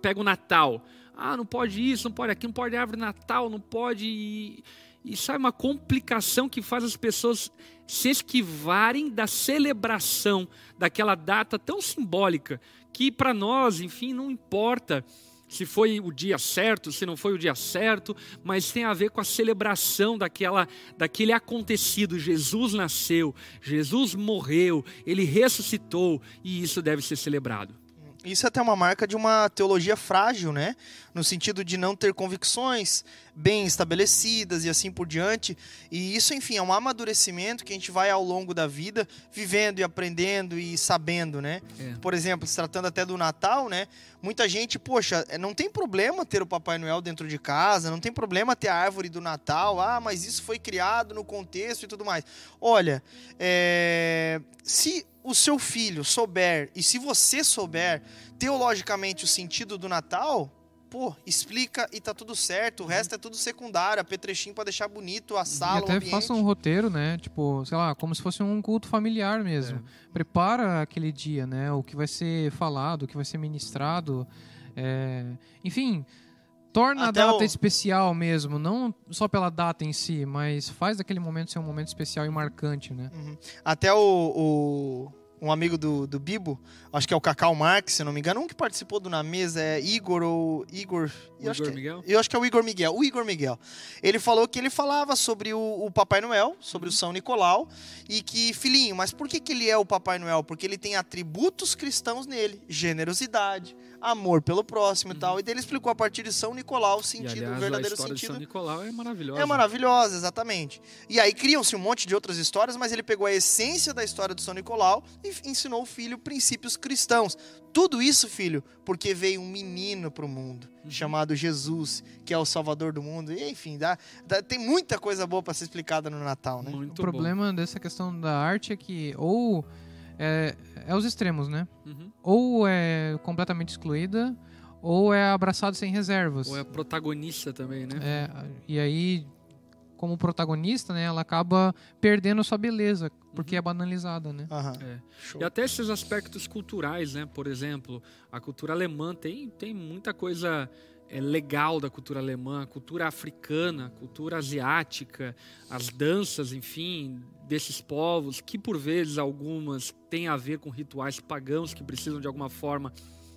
Pega o Natal. Ah, não pode isso, não pode aquilo, não pode árvore Natal, não pode. E sai uma complicação que faz as pessoas se esquivarem da celebração daquela data tão simbólica que para nós, enfim, não importa se foi o dia certo, se não foi o dia certo, mas tem a ver com a celebração daquela, daquele acontecido. Jesus nasceu, Jesus morreu, ele ressuscitou e isso deve ser celebrado. Isso é até uma marca de uma teologia frágil, né? No sentido de não ter convicções bem estabelecidas e assim por diante. E isso, enfim, é um amadurecimento que a gente vai ao longo da vida vivendo e aprendendo e sabendo, né? É. Por exemplo, se tratando até do Natal, né? Muita gente, poxa, é, não tem problema ter o Papai Noel dentro de casa, não tem problema ter a árvore do Natal. Ah, mas isso foi criado no contexto e tudo mais. Olha, é... se o seu filho souber, e se você souber teologicamente o sentido do Natal, pô, explica e tá tudo certo. O resto é tudo secundário, apetrechinho para deixar bonito a sala, e até faça um roteiro, né? Tipo, sei lá, como se fosse um culto familiar mesmo. É. Prepara aquele dia, né? O que vai ser falado, o que vai ser ministrado. É... Enfim, torna Até a data o... especial mesmo, não só pela data em si, mas faz aquele momento ser um momento especial e marcante, né? Uhum. Até o, o, um amigo do, do Bibo, acho que é o Cacau Marques, se não me engano, um que participou do Na Mesa é Igor ou Igor... Eu Igor que, Miguel? Eu acho que é o Igor Miguel, o Igor Miguel. Ele falou que ele falava sobre o, o Papai Noel, sobre uhum. o São Nicolau, e que, filhinho, mas por que, que ele é o Papai Noel? Porque ele tem atributos cristãos nele, generosidade, amor pelo próximo uhum. e tal. E daí ele explicou a partir de São Nicolau o sentido, e, aliás, o verdadeiro a história sentido. De São Nicolau é maravilhosa. É maravilhosa, exatamente. E aí criam-se um monte de outras histórias, mas ele pegou a essência da história de São Nicolau e ensinou o filho princípios cristãos. Tudo isso, filho, porque veio um menino para o mundo uhum. chamado Jesus, que é o Salvador do mundo. E, enfim, dá, dá tem muita coisa boa para ser explicada no Natal, né? Muito o problema bom. dessa questão da arte é que ou é, é os extremos, né? Uhum. Ou é completamente excluída, ou é abraçado sem reservas. Ou é protagonista também, né? É, e aí, como protagonista, né, ela acaba perdendo a sua beleza, porque uhum. é banalizada, né? Uhum. É. E até esses aspectos culturais, né? Por exemplo, a cultura alemã tem, tem muita coisa é, legal da cultura alemã, a cultura africana, cultura asiática, as danças, enfim, desses povos, que por vezes algumas têm a ver com rituais pagãos que precisam de alguma forma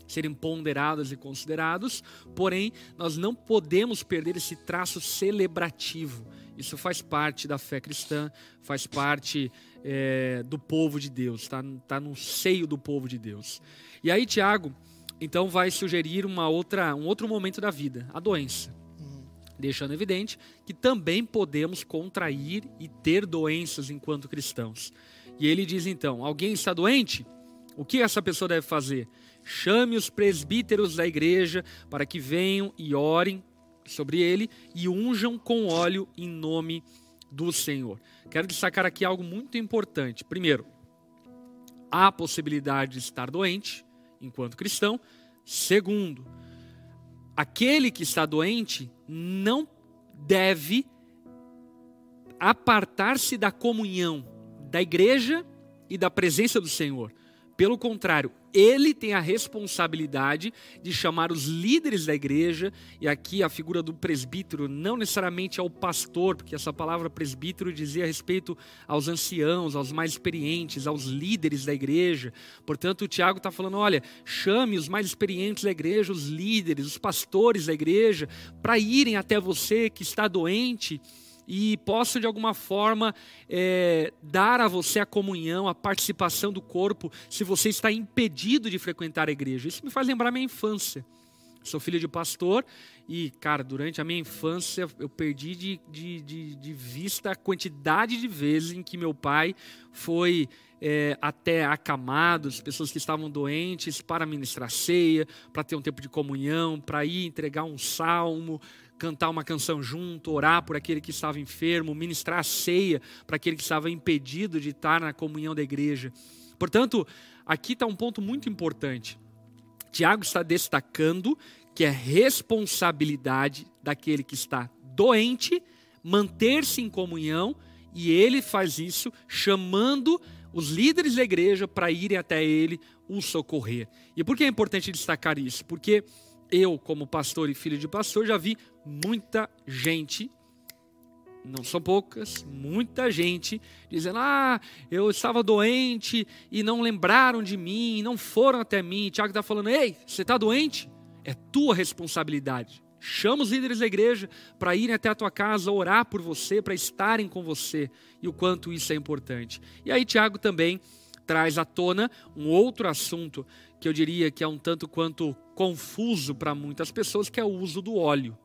serem ponderados e considerados, porém nós não podemos perder esse traço celebrativo. Isso faz parte da fé cristã, faz parte é, do povo de Deus, está tá no seio do povo de Deus. E aí, Tiago, então vai sugerir uma outra, um outro momento da vida, a doença. Uhum. Deixando evidente que também podemos contrair e ter doenças enquanto cristãos. E ele diz então: alguém está doente? O que essa pessoa deve fazer? Chame os presbíteros da igreja para que venham e orem sobre ele e unjam com óleo em nome do Senhor. Quero destacar aqui algo muito importante. Primeiro, há a possibilidade de estar doente, enquanto cristão. Segundo, aquele que está doente não deve apartar-se da comunhão da igreja e da presença do Senhor. Pelo contrário, ele tem a responsabilidade de chamar os líderes da igreja, e aqui a figura do presbítero não necessariamente é o pastor, porque essa palavra presbítero dizia respeito aos anciãos, aos mais experientes, aos líderes da igreja. Portanto, o Tiago está falando: olha, chame os mais experientes da igreja, os líderes, os pastores da igreja, para irem até você que está doente e posso de alguma forma é, dar a você a comunhão, a participação do corpo, se você está impedido de frequentar a igreja. Isso me faz lembrar minha infância. Sou filho de pastor e, cara, durante a minha infância eu perdi de, de, de, de vista a quantidade de vezes em que meu pai foi é, até acamados, pessoas que estavam doentes, para ministrar ceia, para ter um tempo de comunhão, para ir entregar um salmo, cantar uma canção junto, orar por aquele que estava enfermo, ministrar a ceia para aquele que estava impedido de estar na comunhão da igreja. Portanto, aqui está um ponto muito importante. Tiago está destacando que é responsabilidade daquele que está doente manter-se em comunhão e ele faz isso chamando os líderes da igreja para irem até ele o socorrer. E por que é importante destacar isso? Porque eu, como pastor e filho de pastor, já vi muita gente, não são poucas, muita gente dizendo: Ah, eu estava doente e não lembraram de mim, não foram até mim. Tiago está falando: Ei, você está doente? É tua responsabilidade. Chama os líderes da igreja para irem até a tua casa, orar por você, para estarem com você e o quanto isso é importante. E aí, Tiago também traz à tona um outro assunto que eu diria que é um tanto quanto confuso para muitas pessoas, que é o uso do óleo.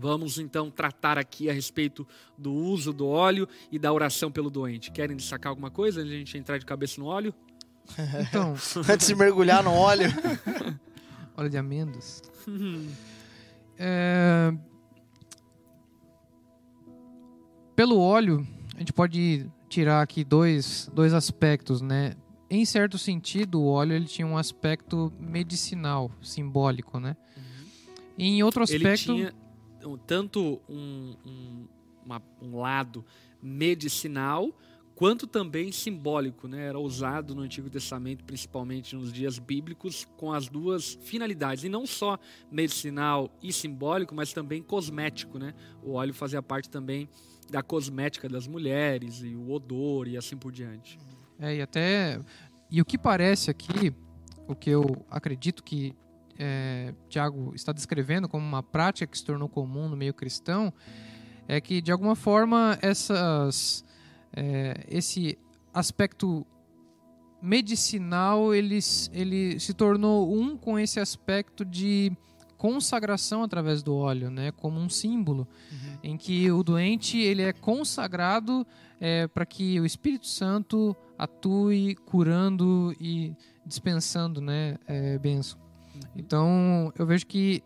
Vamos então tratar aqui a respeito do uso do óleo e da oração pelo doente. Querem destacar alguma coisa antes de a gente entrar de cabeça no óleo? Então, antes de mergulhar no óleo. óleo de amêndoas. é... Pelo óleo, a gente pode tirar aqui dois, dois aspectos, né? Em certo sentido, o óleo ele tinha um aspecto medicinal, simbólico, né? Uhum. Em outro aspecto... Ele tinha tanto um, um, uma, um lado medicinal quanto também simbólico, né? Era usado no Antigo Testamento, principalmente nos dias bíblicos, com as duas finalidades, e não só medicinal e simbólico, mas também cosmético, né? O óleo fazia parte também da cosmética das mulheres e o odor e assim por diante. É, e até e o que parece aqui, o que eu acredito que é, Tiago está descrevendo como uma prática que se tornou comum no meio cristão, é que de alguma forma essas, é, esse aspecto medicinal ele, ele se tornou um com esse aspecto de consagração através do óleo, né, como um símbolo, uhum. em que o doente ele é consagrado é, para que o Espírito Santo atue curando e dispensando, né, é, benção. Uhum. Então eu vejo que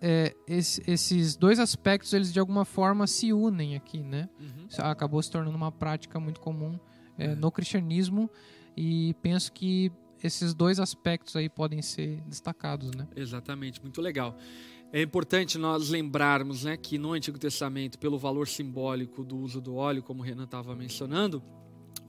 é, esse, esses dois aspectos eles de alguma forma se unem aqui, né? Uhum. Acabou se tornando uma prática muito comum é, é. no cristianismo e penso que esses dois aspectos aí podem ser destacados, né? Exatamente, muito legal. É importante nós lembrarmos né, que no Antigo Testamento, pelo valor simbólico do uso do óleo, como o Renan estava mencionando,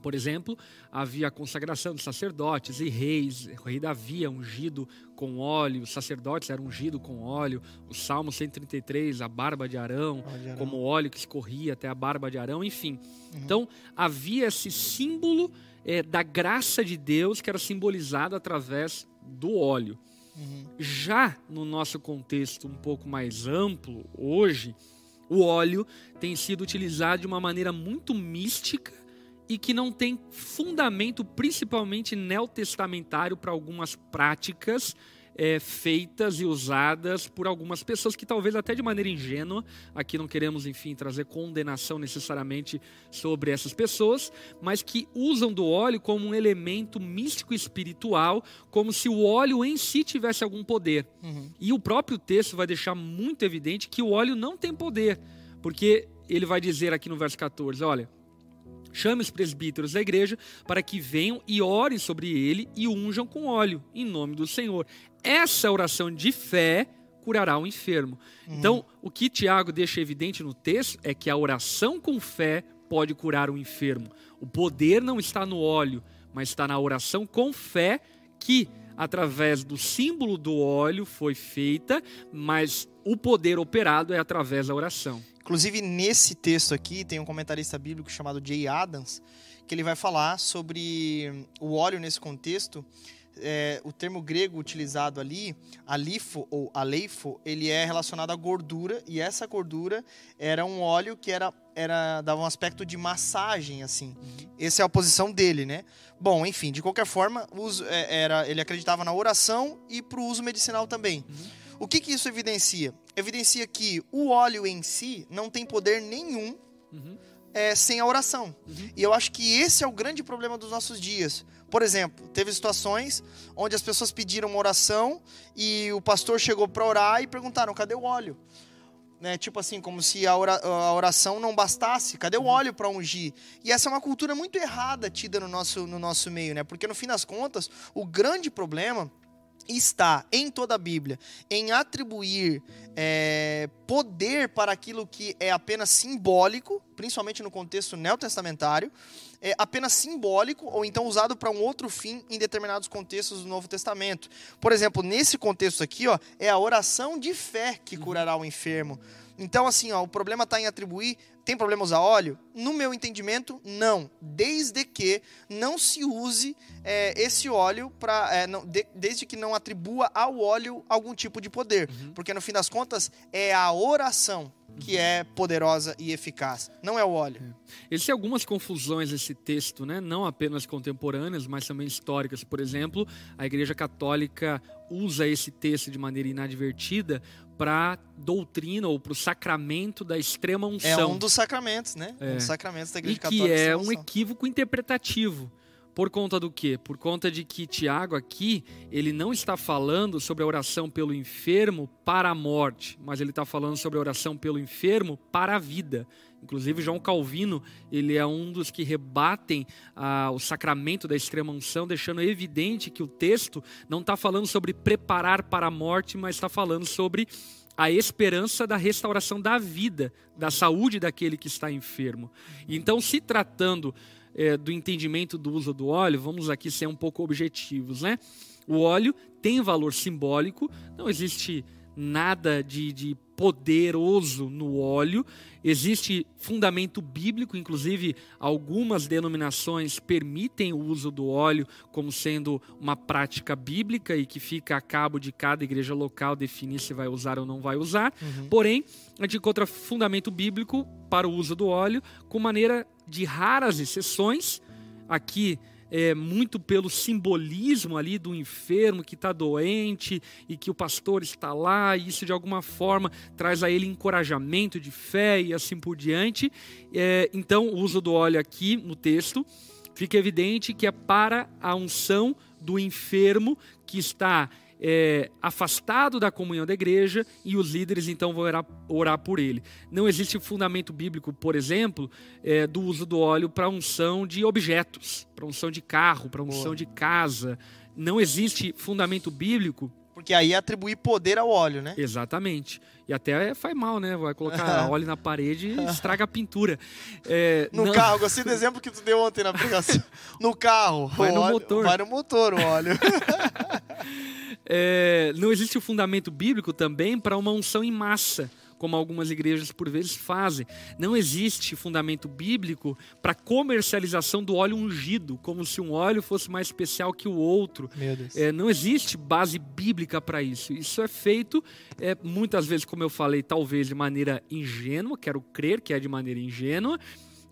por exemplo, havia a consagração de sacerdotes e reis. O rei Davi é ungido com óleo, os sacerdotes eram ungidos com óleo. O Salmo 133, a barba de Arão, de Arão. como óleo que escorria até a barba de Arão, enfim. Uhum. Então, havia esse símbolo é, da graça de Deus que era simbolizado através do óleo. Uhum. Já no nosso contexto um pouco mais amplo, hoje, o óleo tem sido utilizado de uma maneira muito mística e que não tem fundamento, principalmente neotestamentário, para algumas práticas é, feitas e usadas por algumas pessoas que talvez até de maneira ingênua, aqui não queremos, enfim, trazer condenação necessariamente sobre essas pessoas, mas que usam do óleo como um elemento místico espiritual, como se o óleo em si tivesse algum poder. Uhum. E o próprio texto vai deixar muito evidente que o óleo não tem poder, porque ele vai dizer aqui no verso 14: olha Chame os presbíteros da igreja para que venham e orem sobre ele e unjam com óleo, em nome do Senhor. Essa oração de fé curará o enfermo. Uhum. Então, o que Tiago deixa evidente no texto é que a oração com fé pode curar o enfermo. O poder não está no óleo, mas está na oração com fé que, através do símbolo do óleo, foi feita, mas o poder operado é através da oração. Inclusive, nesse texto aqui, tem um comentarista bíblico chamado Jay Adams, que ele vai falar sobre o óleo nesse contexto, é, o termo grego utilizado ali, alifo ou aleifo, ele é relacionado à gordura e essa gordura era um óleo que era, era dava um aspecto de massagem assim. Uhum. Essa é a posição dele, né? Bom, enfim, de qualquer forma, uso, é, era, ele acreditava na oração e para o uso medicinal também. Uhum. O que, que isso evidencia? Evidencia que o óleo em si não tem poder nenhum uhum. é, sem a oração. Uhum. E eu acho que esse é o grande problema dos nossos dias. Por exemplo, teve situações onde as pessoas pediram uma oração e o pastor chegou para orar e perguntaram: cadê o óleo? Né, tipo assim, como se a oração não bastasse. Cadê o uhum. óleo para ungir? E essa é uma cultura muito errada tida no nosso, no nosso meio, né? Porque no fim das contas, o grande problema está em toda a Bíblia em atribuir é, poder para aquilo que é apenas simbólico, principalmente no contexto neotestamentário, é apenas simbólico ou então usado para um outro fim em determinados contextos do Novo Testamento. Por exemplo, nesse contexto aqui, ó, é a oração de fé que curará o enfermo. Então, assim, ó, o problema está em atribuir. Tem problema usar óleo? No meu entendimento, não. Desde que não se use é, esse óleo para. É, de, desde que não atribua ao óleo algum tipo de poder. Uhum. Porque no fim das contas, é a oração que é poderosa e eficaz, não é o óleo. É. Existem algumas confusões nesse texto, né? não apenas contemporâneas, mas também históricas. Por exemplo, a Igreja Católica usa esse texto de maneira inadvertida para doutrina ou para o sacramento da extrema unção. É um dos sacramentos, né? É. Um dos sacramentos da Igreja e Católica. Que é um equívoco interpretativo. Por conta do quê? Por conta de que Tiago aqui, ele não está falando sobre a oração pelo enfermo para a morte, mas ele está falando sobre a oração pelo enfermo para a vida. Inclusive, João Calvino, ele é um dos que rebatem ah, o sacramento da extrema unção, deixando evidente que o texto não está falando sobre preparar para a morte, mas está falando sobre a esperança da restauração da vida, da saúde daquele que está enfermo. Então, se tratando é, do entendimento do uso do óleo, vamos aqui ser um pouco objetivos, né? O óleo tem valor simbólico, não existe nada de, de poderoso no óleo, existe fundamento bíblico, inclusive algumas denominações permitem o uso do óleo como sendo uma prática bíblica e que fica a cabo de cada igreja local definir se vai usar ou não vai usar. Uhum. Porém, a gente encontra fundamento bíblico para o uso do óleo com maneira de raras exceções. Aqui é, muito pelo simbolismo ali do enfermo que está doente e que o pastor está lá, e isso de alguma forma traz a ele encorajamento de fé e assim por diante. É, então, o uso do óleo aqui no texto fica evidente que é para a unção do enfermo que está é, afastado da comunhão da igreja e os líderes então vão orar, orar por ele. Não existe fundamento bíblico, por exemplo, é, do uso do óleo para unção de objetos, para unção de carro, para unção Boa. de casa. Não existe fundamento bíblico. Porque aí é atribuir poder ao óleo, né? Exatamente. E até faz mal, né? Vai colocar óleo na parede e estraga a pintura. É, no não... carro, gostei do exemplo que tu deu ontem na aplicação. No carro. Vai no óleo, motor. Vai no motor o óleo. é, não existe o fundamento bíblico também para uma unção em massa, como algumas igrejas por vezes fazem. Não existe fundamento bíblico para comercialização do óleo ungido, como se um óleo fosse mais especial que o outro. É, não existe base bíblica para isso. Isso é feito é, muitas vezes, como eu falei, talvez de maneira ingênua, quero crer que é de maneira ingênua,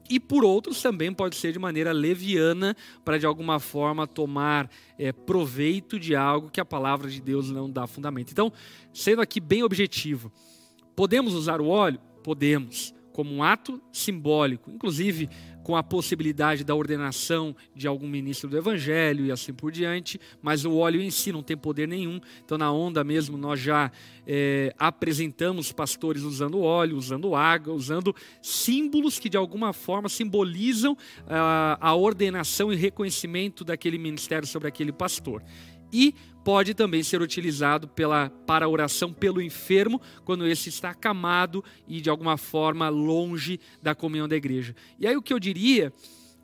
e por outros também pode ser de maneira leviana, para de alguma forma tomar é, proveito de algo que a palavra de Deus não dá fundamento. Então, sendo aqui bem objetivo, podemos usar o óleo? Podemos, como um ato simbólico, inclusive com a possibilidade da ordenação de algum ministro do evangelho e assim por diante, mas o óleo em si não tem poder nenhum. Então, na onda mesmo, nós já é, apresentamos pastores usando óleo, usando água, usando símbolos que de alguma forma simbolizam a, a ordenação e reconhecimento daquele ministério sobre aquele pastor. E pode também ser utilizado pela, para oração pelo enfermo, quando esse está acamado e de alguma forma longe da comunhão da igreja. E aí o que eu diria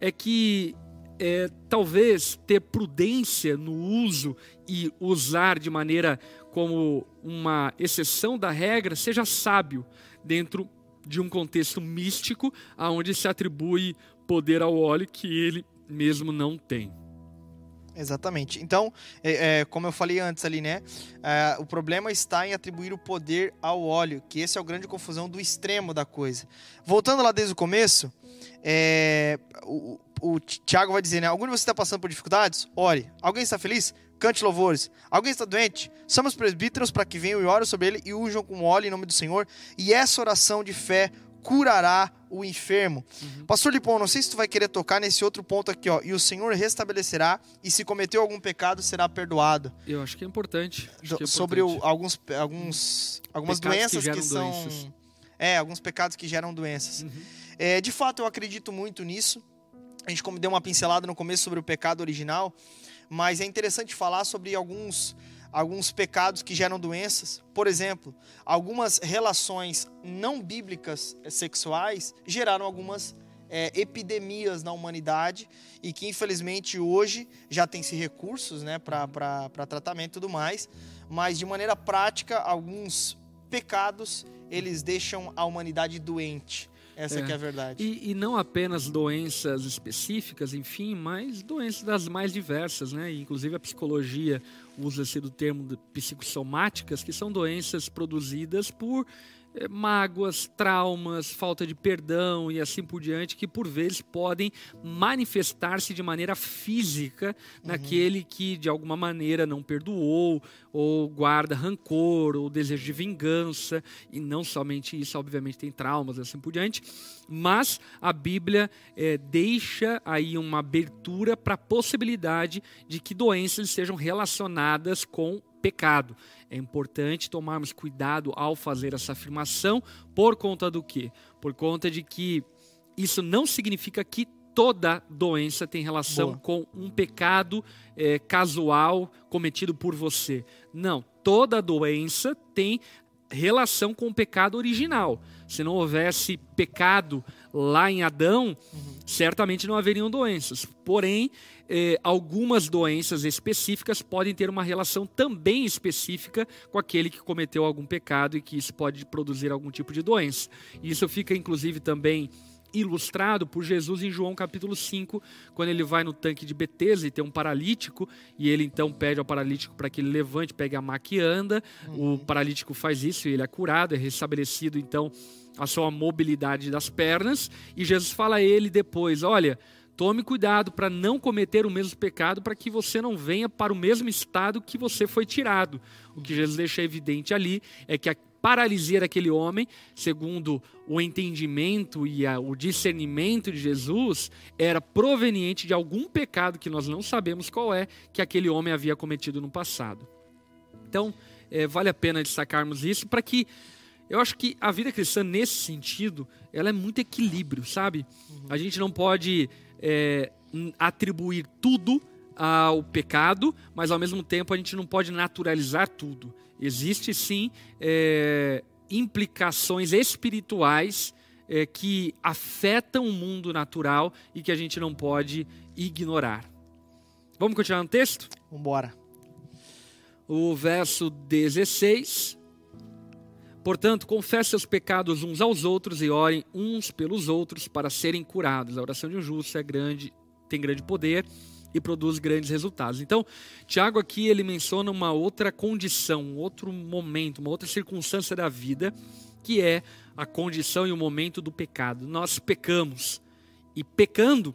é que é, talvez ter prudência no uso e usar de maneira como uma exceção da regra seja sábio dentro de um contexto místico aonde se atribui poder ao óleo que ele mesmo não tem. Exatamente. Então, é, é, como eu falei antes ali, né? É, o problema está em atribuir o poder ao óleo, que esse é a grande confusão do extremo da coisa. Voltando lá desde o começo, é, o, o Tiago vai dizer, né? Algum de vocês está passando por dificuldades? Ore. Alguém está feliz? Cante louvores. Alguém está doente? Somos presbíteros para que venham e orem sobre ele e unjam com óleo em nome do Senhor. E essa oração de fé curará o enfermo. Uhum. Pastor Lipão, não sei se tu vai querer tocar nesse outro ponto aqui, ó. E o Senhor restabelecerá, e se cometeu algum pecado, será perdoado. Eu acho que é importante. Que é importante. Sobre o, alguns, alguns, algumas pecados doenças que, que são. Doenças. É, alguns pecados que geram doenças. Uhum. É, de fato, eu acredito muito nisso. A gente como deu uma pincelada no começo sobre o pecado original, mas é interessante falar sobre alguns alguns pecados que geram doenças. Por exemplo, algumas relações não bíblicas sexuais geraram algumas é, epidemias na humanidade e que infelizmente hoje já tem-se recursos né, para tratamento e tudo mais, mas de maneira prática, alguns pecados eles deixam a humanidade doente. Essa é. que é a verdade. E, e, não apenas doenças específicas, enfim, mas doenças das mais diversas, né? Inclusive a psicologia usa-se do termo psicossomáticas, que são doenças produzidas por mágoas, traumas, falta de perdão e assim por diante, que por vezes podem manifestar-se de maneira física uhum. naquele que de alguma maneira não perdoou, ou guarda rancor, ou desejo de vingança, e não somente isso, obviamente tem traumas e assim por diante, mas a Bíblia é, deixa aí uma abertura para a possibilidade de que doenças sejam relacionadas com pecado. É importante tomarmos cuidado ao fazer essa afirmação, por conta do quê? Por conta de que isso não significa que toda doença tem relação Boa. com um pecado é, casual cometido por você. Não, toda doença tem relação com o pecado original. Se não houvesse pecado lá em Adão, uhum. certamente não haveriam doenças. Porém, eh, algumas doenças específicas podem ter uma relação também específica com aquele que cometeu algum pecado e que isso pode produzir algum tipo de doença. Isso fica, inclusive, também ilustrado por Jesus em João capítulo 5, quando ele vai no tanque de Betesda e tem um paralítico, e ele então pede ao paralítico para que ele levante, pegue a maca e anda. Uhum. O paralítico faz isso e ele é curado, é restabelecido então a sua mobilidade das pernas, e Jesus fala a ele depois: "Olha, Tome cuidado para não cometer o mesmo pecado, para que você não venha para o mesmo estado que você foi tirado. O que Jesus deixa evidente ali é que a paralisia daquele homem, segundo o entendimento e a, o discernimento de Jesus, era proveniente de algum pecado que nós não sabemos qual é, que aquele homem havia cometido no passado. Então, é, vale a pena destacarmos isso para que eu acho que a vida cristã nesse sentido, ela é muito equilíbrio, sabe? Uhum. A gente não pode é, atribuir tudo ao pecado, mas ao mesmo tempo a gente não pode naturalizar tudo. Existe sim é, implicações espirituais é, que afetam o mundo natural e que a gente não pode ignorar. Vamos continuar no texto? Vamos embora. O verso 16 Portanto, confesse seus pecados uns aos outros e orem uns pelos outros para serem curados. A oração de um justo é grande, tem grande poder e produz grandes resultados. Então, Tiago aqui ele menciona uma outra condição, um outro momento, uma outra circunstância da vida, que é a condição e o momento do pecado. Nós pecamos. E pecando,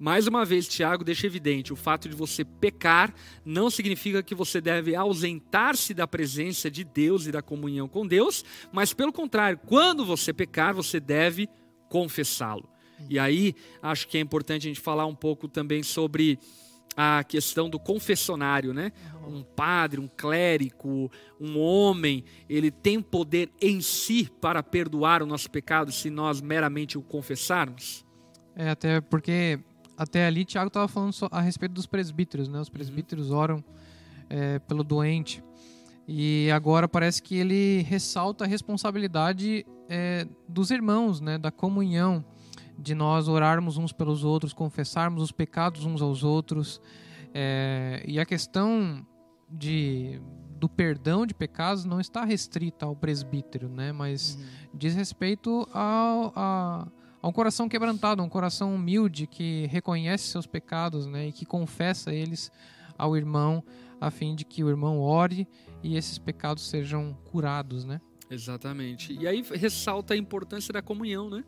mais uma vez, Tiago deixa evidente: o fato de você pecar não significa que você deve ausentar-se da presença de Deus e da comunhão com Deus, mas pelo contrário, quando você pecar, você deve confessá-lo. E aí, acho que é importante a gente falar um pouco também sobre a questão do confessionário, né? Um padre, um clérigo, um homem, ele tem poder em si para perdoar o nosso pecado se nós meramente o confessarmos? É, até porque até ali Tiago estava falando a respeito dos presbíteros, né? Os uhum. presbíteros oram é, pelo doente. E agora parece que ele ressalta a responsabilidade é, dos irmãos, né? Da comunhão, de nós orarmos uns pelos outros, confessarmos os pecados uns aos outros. É, e a questão de do perdão de pecados não está restrita ao presbítero, né? Mas uhum. diz respeito ao, a, a um coração quebrantado, um coração humilde que reconhece seus pecados, né, e que confessa eles ao irmão, a fim de que o irmão ore e esses pecados sejam curados, né? Exatamente. E aí ressalta a importância da comunhão, né?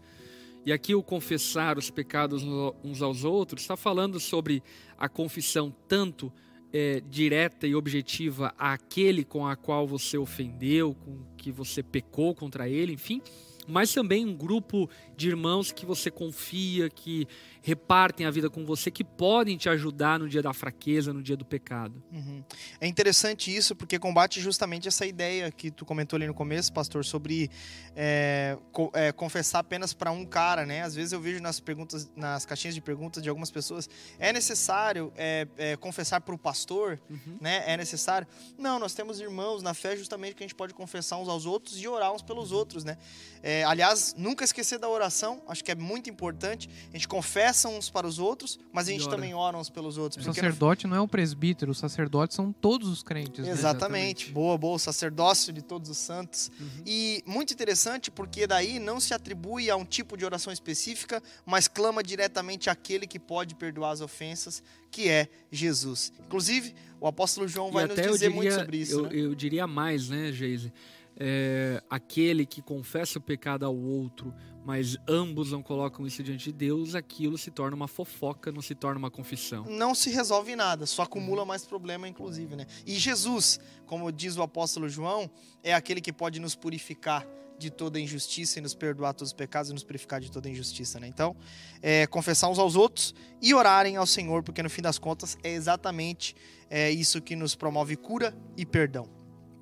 E aqui o confessar os pecados uns aos outros está falando sobre a confissão tanto é, direta e objetiva àquele com a qual você ofendeu, com que você pecou contra ele, enfim, mas também um grupo de irmãos que você confia, que repartem a vida com você, que podem te ajudar no dia da fraqueza, no dia do pecado. Uhum. É interessante isso, porque combate justamente essa ideia que tu comentou ali no começo, pastor, sobre é, co é, confessar apenas para um cara, né? Às vezes eu vejo nas perguntas, nas caixinhas de perguntas de algumas pessoas, é necessário é, é confessar para o pastor, uhum. né? É necessário? Não, nós temos irmãos na fé justamente que a gente pode confessar uns aos outros e orar uns pelos outros, né? É, aliás, nunca esquecer da oração, acho que é muito importante. A gente confessa confessam uns para os outros, mas a gente também ora uns pelos outros. O sacerdote não é um presbítero, os sacerdotes são todos os crentes. Né? Exatamente. Né? Boa, boa. O sacerdócio de todos os santos. Uhum. E muito interessante porque daí não se atribui a um tipo de oração específica, mas clama diretamente àquele que pode perdoar as ofensas, que é Jesus. Inclusive, o apóstolo João vai nos dizer diria, muito sobre isso. Eu, né? eu diria mais, né, Geise? É, aquele que confessa o pecado ao outro, mas ambos não colocam isso diante de Deus, aquilo se torna uma fofoca, não se torna uma confissão. Não se resolve nada, só acumula mais problema, inclusive, né? E Jesus, como diz o apóstolo João, é aquele que pode nos purificar de toda injustiça e nos perdoar todos os pecados e nos purificar de toda injustiça, né? Então, é, confessar uns aos outros e orarem ao Senhor, porque no fim das contas é exatamente é, isso que nos promove cura e perdão.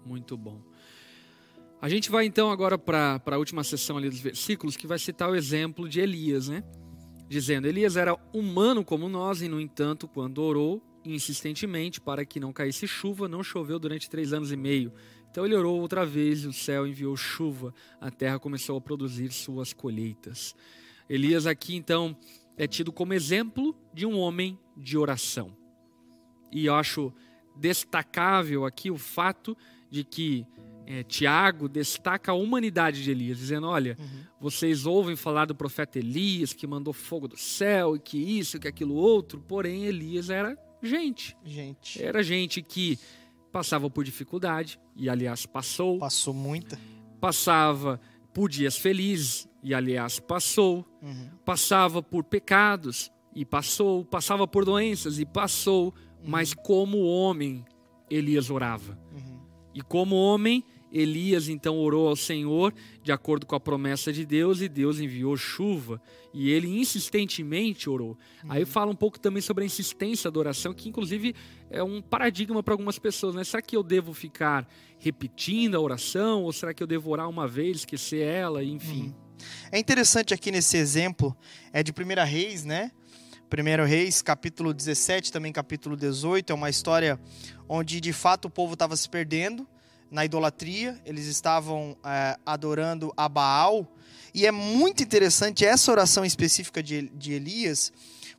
Muito bom. A gente vai então agora para a última sessão ali dos versículos, que vai citar o exemplo de Elias, né? Dizendo: Elias era humano como nós, e no entanto, quando orou insistentemente para que não caísse chuva, não choveu durante três anos e meio. Então ele orou outra vez e o céu enviou chuva, a terra começou a produzir suas colheitas. Elias aqui então é tido como exemplo de um homem de oração. E eu acho destacável aqui o fato de que é, Tiago destaca a humanidade de Elias, dizendo: Olha, uhum. vocês ouvem falar do profeta Elias que mandou fogo do céu e que isso, que aquilo outro, porém Elias era gente. Gente. Era gente que passava por dificuldade, e aliás passou. Passou muita. Passava por dias felizes, e aliás passou. Uhum. Passava por pecados, e passou. Passava por doenças, e passou. Uhum. Mas como homem, Elias orava. Uhum. E como homem, Elias então orou ao Senhor de acordo com a promessa de Deus e Deus enviou chuva e ele insistentemente orou. Uhum. Aí fala um pouco também sobre a insistência da oração, que inclusive é um paradigma para algumas pessoas, né? Será que eu devo ficar repetindo a oração ou será que eu devo orar uma vez, esquecer ela, enfim? Uhum. É interessante aqui nesse exemplo, é de 1 Reis, né? 1 Reis, capítulo 17, também capítulo 18, é uma história onde de fato o povo estava se perdendo na idolatria, eles estavam é, adorando a Baal. E é muito interessante essa oração específica de, de Elias,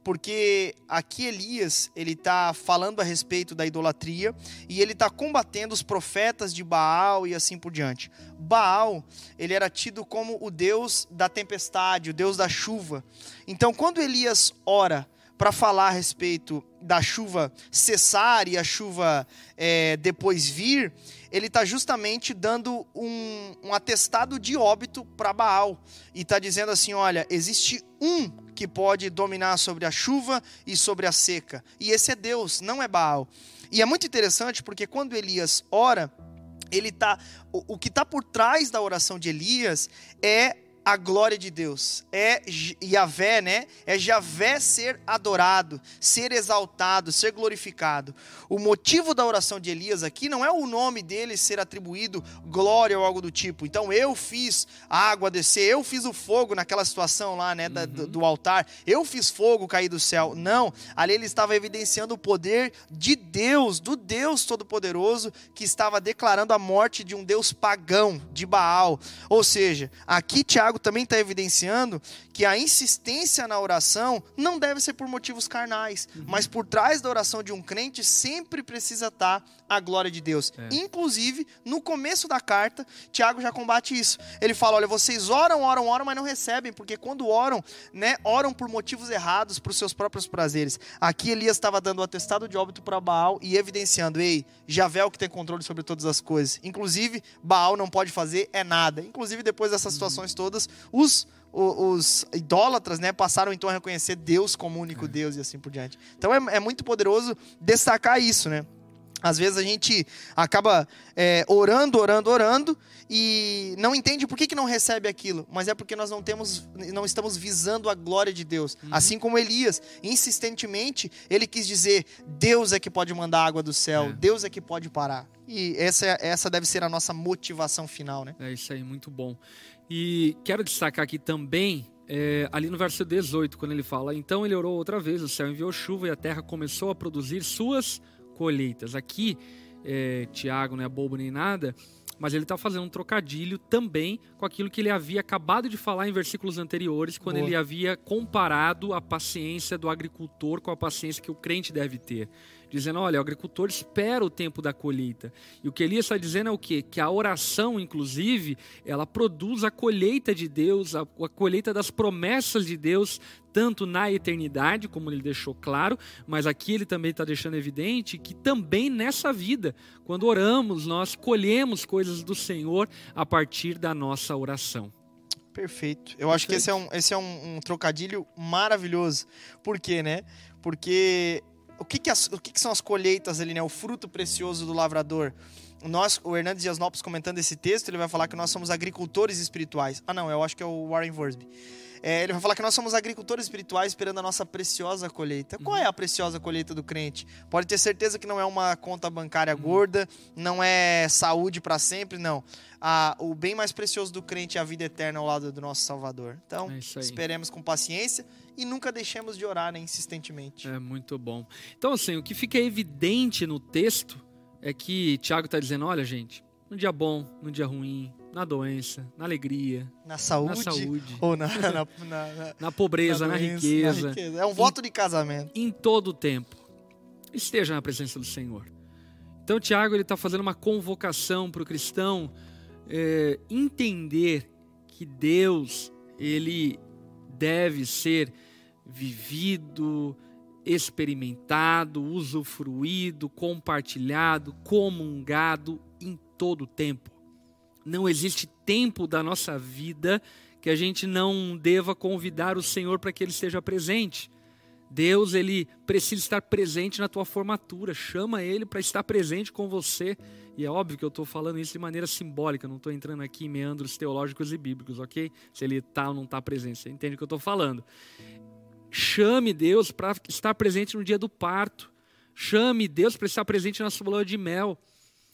porque aqui Elias ele está falando a respeito da idolatria e ele está combatendo os profetas de Baal e assim por diante. Baal ele era tido como o deus da tempestade, o deus da chuva. Então, quando Elias ora para falar a respeito da chuva cessar e a chuva é, depois vir, ele está justamente dando um, um, atestado de óbito para Baal. E está dizendo assim: olha, existe um que pode dominar sobre a chuva e sobre a seca. E esse é Deus, não é Baal. E é muito interessante porque quando Elias ora, ele tá o, o que está por trás da oração de Elias é a glória de Deus, é Yahvé, né? É Javé ser adorado, ser exaltado, ser glorificado. O motivo da oração de Elias aqui não é o nome dele ser atribuído glória ou algo do tipo. Então eu fiz a água descer, eu fiz o fogo naquela situação lá, né, da, uhum. do, do altar, eu fiz fogo cair do céu. Não, ali ele estava evidenciando o poder de Deus, do Deus Todo-Poderoso, que estava declarando a morte de um Deus pagão, de Baal. Ou seja, aqui Tiago Tiago também está evidenciando que a insistência na oração não deve ser por motivos carnais, uhum. mas por trás da oração de um crente sempre precisa estar tá a glória de Deus. É. Inclusive, no começo da carta, Tiago já combate isso. Ele fala: olha, vocês oram, oram, oram, mas não recebem, porque quando oram, né, oram por motivos errados, para os seus próprios prazeres. Aqui Elias estava dando o atestado de óbito para Baal e evidenciando: ei, Javé é o que tem controle sobre todas as coisas. Inclusive, Baal não pode fazer é nada. Inclusive, depois dessas situações todas, os os, idólatras né, passaram então a reconhecer Deus como único é. Deus e assim por diante. Então é, é muito poderoso destacar isso, né? Às vezes a gente acaba é, orando, orando, orando e não entende por que, que não recebe aquilo, mas é porque nós não temos, não estamos visando a glória de Deus. Uhum. Assim como Elias, insistentemente, ele quis dizer: Deus é que pode mandar água do céu, é. Deus é que pode parar. E essa, essa deve ser a nossa motivação final, né? É isso aí, muito bom. E quero destacar aqui também é, ali no verso 18, quando ele fala: Então ele orou outra vez, o céu enviou chuva e a terra começou a produzir suas colheitas. Aqui, é, Tiago não é bobo nem nada, mas ele está fazendo um trocadilho também com aquilo que ele havia acabado de falar em versículos anteriores, quando Boa. ele havia comparado a paciência do agricultor com a paciência que o crente deve ter dizendo: olha, o agricultor espera o tempo da colheita. E o que Elias está dizendo é o quê? Que a oração, inclusive, ela produz a colheita de Deus, a, a colheita das promessas de Deus, tanto na eternidade, como ele deixou claro, mas aqui ele também está deixando evidente que também nessa vida, quando oramos, nós colhemos coisas do Senhor a partir da nossa oração. Perfeito. Eu acho que esse é, um, esse é um, um trocadilho maravilhoso. Por quê, né? Porque o que, que, as, o que, que são as colheitas ali, né? O fruto precioso do lavrador. Nós, o Hernandes Dias Lopes comentando esse texto, ele vai falar que nós somos agricultores espirituais. Ah, não, eu acho que é o Warren Worsby. É, ele vai falar que nós somos agricultores espirituais esperando a nossa preciosa colheita. Qual é a preciosa colheita do crente? Pode ter certeza que não é uma conta bancária uhum. gorda, não é saúde para sempre, não. Ah, o bem mais precioso do crente é a vida eterna ao lado do nosso Salvador. Então, é esperemos com paciência e nunca deixemos de orar né, insistentemente. É muito bom. Então, assim, o que fica evidente no texto é que Tiago está dizendo: olha, gente, no dia bom, no dia ruim, na doença, na alegria, na saúde, na saúde ou na, na, na, na pobreza, na, doença, riqueza, riqueza, É um voto em, de casamento. Em todo o tempo, esteja na presença do Senhor. Então, Tiago ele está fazendo uma convocação para o cristão é, entender que Deus ele deve ser vivido, experimentado, usufruído, compartilhado, comungado em todo o tempo. Não existe tempo da nossa vida que a gente não deva convidar o Senhor para que ele esteja presente. Deus, ele precisa estar presente na tua formatura. Chama ele para estar presente com você. E é óbvio que eu estou falando isso de maneira simbólica, não estou entrando aqui em meandros teológicos e bíblicos, ok? Se ele está ou não está presente, você entende o que eu estou falando. Chame Deus para estar presente no dia do parto. Chame Deus para estar presente na sua lua de mel.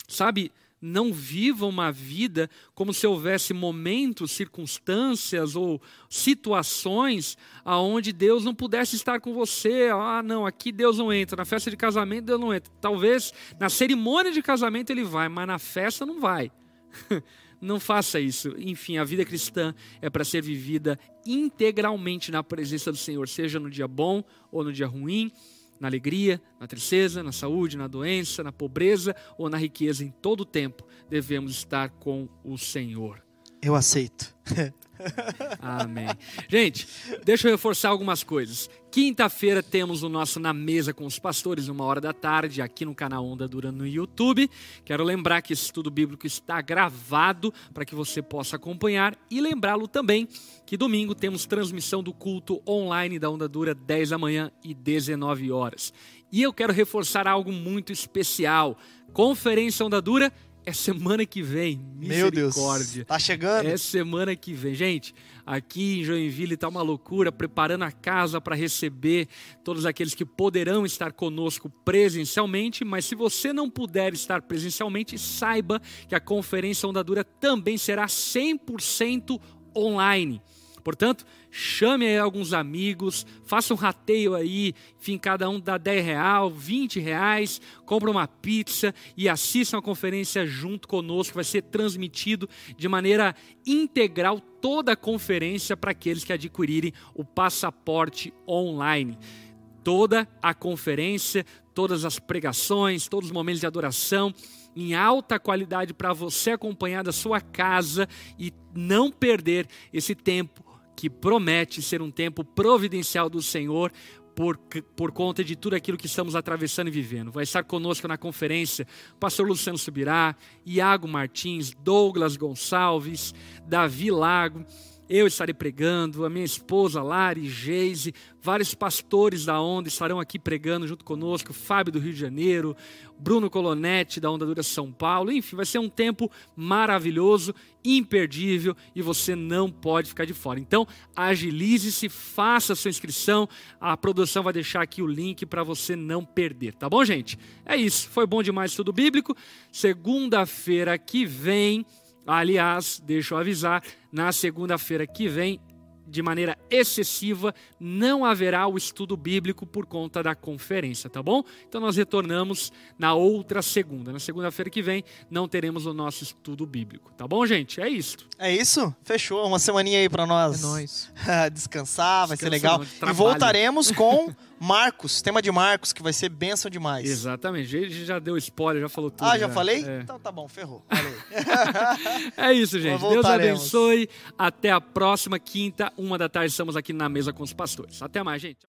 Sabe, não viva uma vida como se houvesse momentos, circunstâncias ou situações aonde Deus não pudesse estar com você. Ah, não, aqui Deus não entra, na festa de casamento Deus não entra. Talvez na cerimônia de casamento ele vai, mas na festa não vai. não faça isso. Enfim, a vida cristã é para ser vivida integralmente na presença do Senhor, seja no dia bom ou no dia ruim na alegria, na tristeza, na saúde, na doença, na pobreza ou na riqueza, em todo o tempo devemos estar com o Senhor. Eu aceito. Amém. Gente, deixa eu reforçar algumas coisas. Quinta-feira temos o nosso Na Mesa com os Pastores, uma hora da tarde, aqui no canal Onda Dura no YouTube. Quero lembrar que esse estudo bíblico está gravado para que você possa acompanhar e lembrá-lo também que domingo temos transmissão do culto online da Onda Dura, 10 da manhã e 19 horas. E eu quero reforçar algo muito especial. Conferência Onda Dura é semana que vem. Meu Deus. Tá chegando? É semana que vem. Gente, aqui em Joinville está uma loucura, preparando a casa para receber todos aqueles que poderão estar conosco presencialmente, mas se você não puder estar presencialmente, saiba que a conferência Onda Dura também será 100% online Portanto, chame aí alguns amigos, faça um rateio aí, enfim, cada um dá 10 real, 20 reais, compra uma pizza e assista uma conferência junto conosco, vai ser transmitido de maneira integral toda a conferência para aqueles que adquirirem o passaporte online. Toda a conferência, todas as pregações, todos os momentos de adoração em alta qualidade para você acompanhar da sua casa e não perder esse tempo que promete ser um tempo providencial do Senhor por, por conta de tudo aquilo que estamos atravessando e vivendo. Vai estar conosco na conferência o pastor Luciano Subirá, Iago Martins, Douglas Gonçalves, Davi Lago eu estarei pregando, a minha esposa Lari, Geise, vários pastores da Onda estarão aqui pregando junto conosco, Fábio do Rio de Janeiro, Bruno Colonetti da Onda Dura São Paulo, enfim, vai ser um tempo maravilhoso, imperdível e você não pode ficar de fora. Então, agilize-se, faça a sua inscrição, a produção vai deixar aqui o link para você não perder, tá bom, gente? É isso, foi bom demais tudo bíblico. Segunda-feira que vem Aliás, deixa eu avisar, na segunda-feira que vem, de maneira excessiva, não haverá o estudo bíblico por conta da conferência, tá bom? Então nós retornamos na outra segunda. Na segunda-feira que vem não teremos o nosso estudo bíblico, tá bom, gente? É isso. É isso? Fechou. Uma semaninha aí para nós. É nóis. descansar, vai Descansa ser legal. E voltaremos com Marcos, tema de Marcos, que vai ser bênção demais. Exatamente. Gente já deu spoiler, já falou tudo. Ah, já, já. falei? É. Então tá bom, ferrou. é isso, gente. Deus abençoe. Até a próxima quinta, uma da tarde, estamos aqui na mesa com os pastores. Até mais, gente.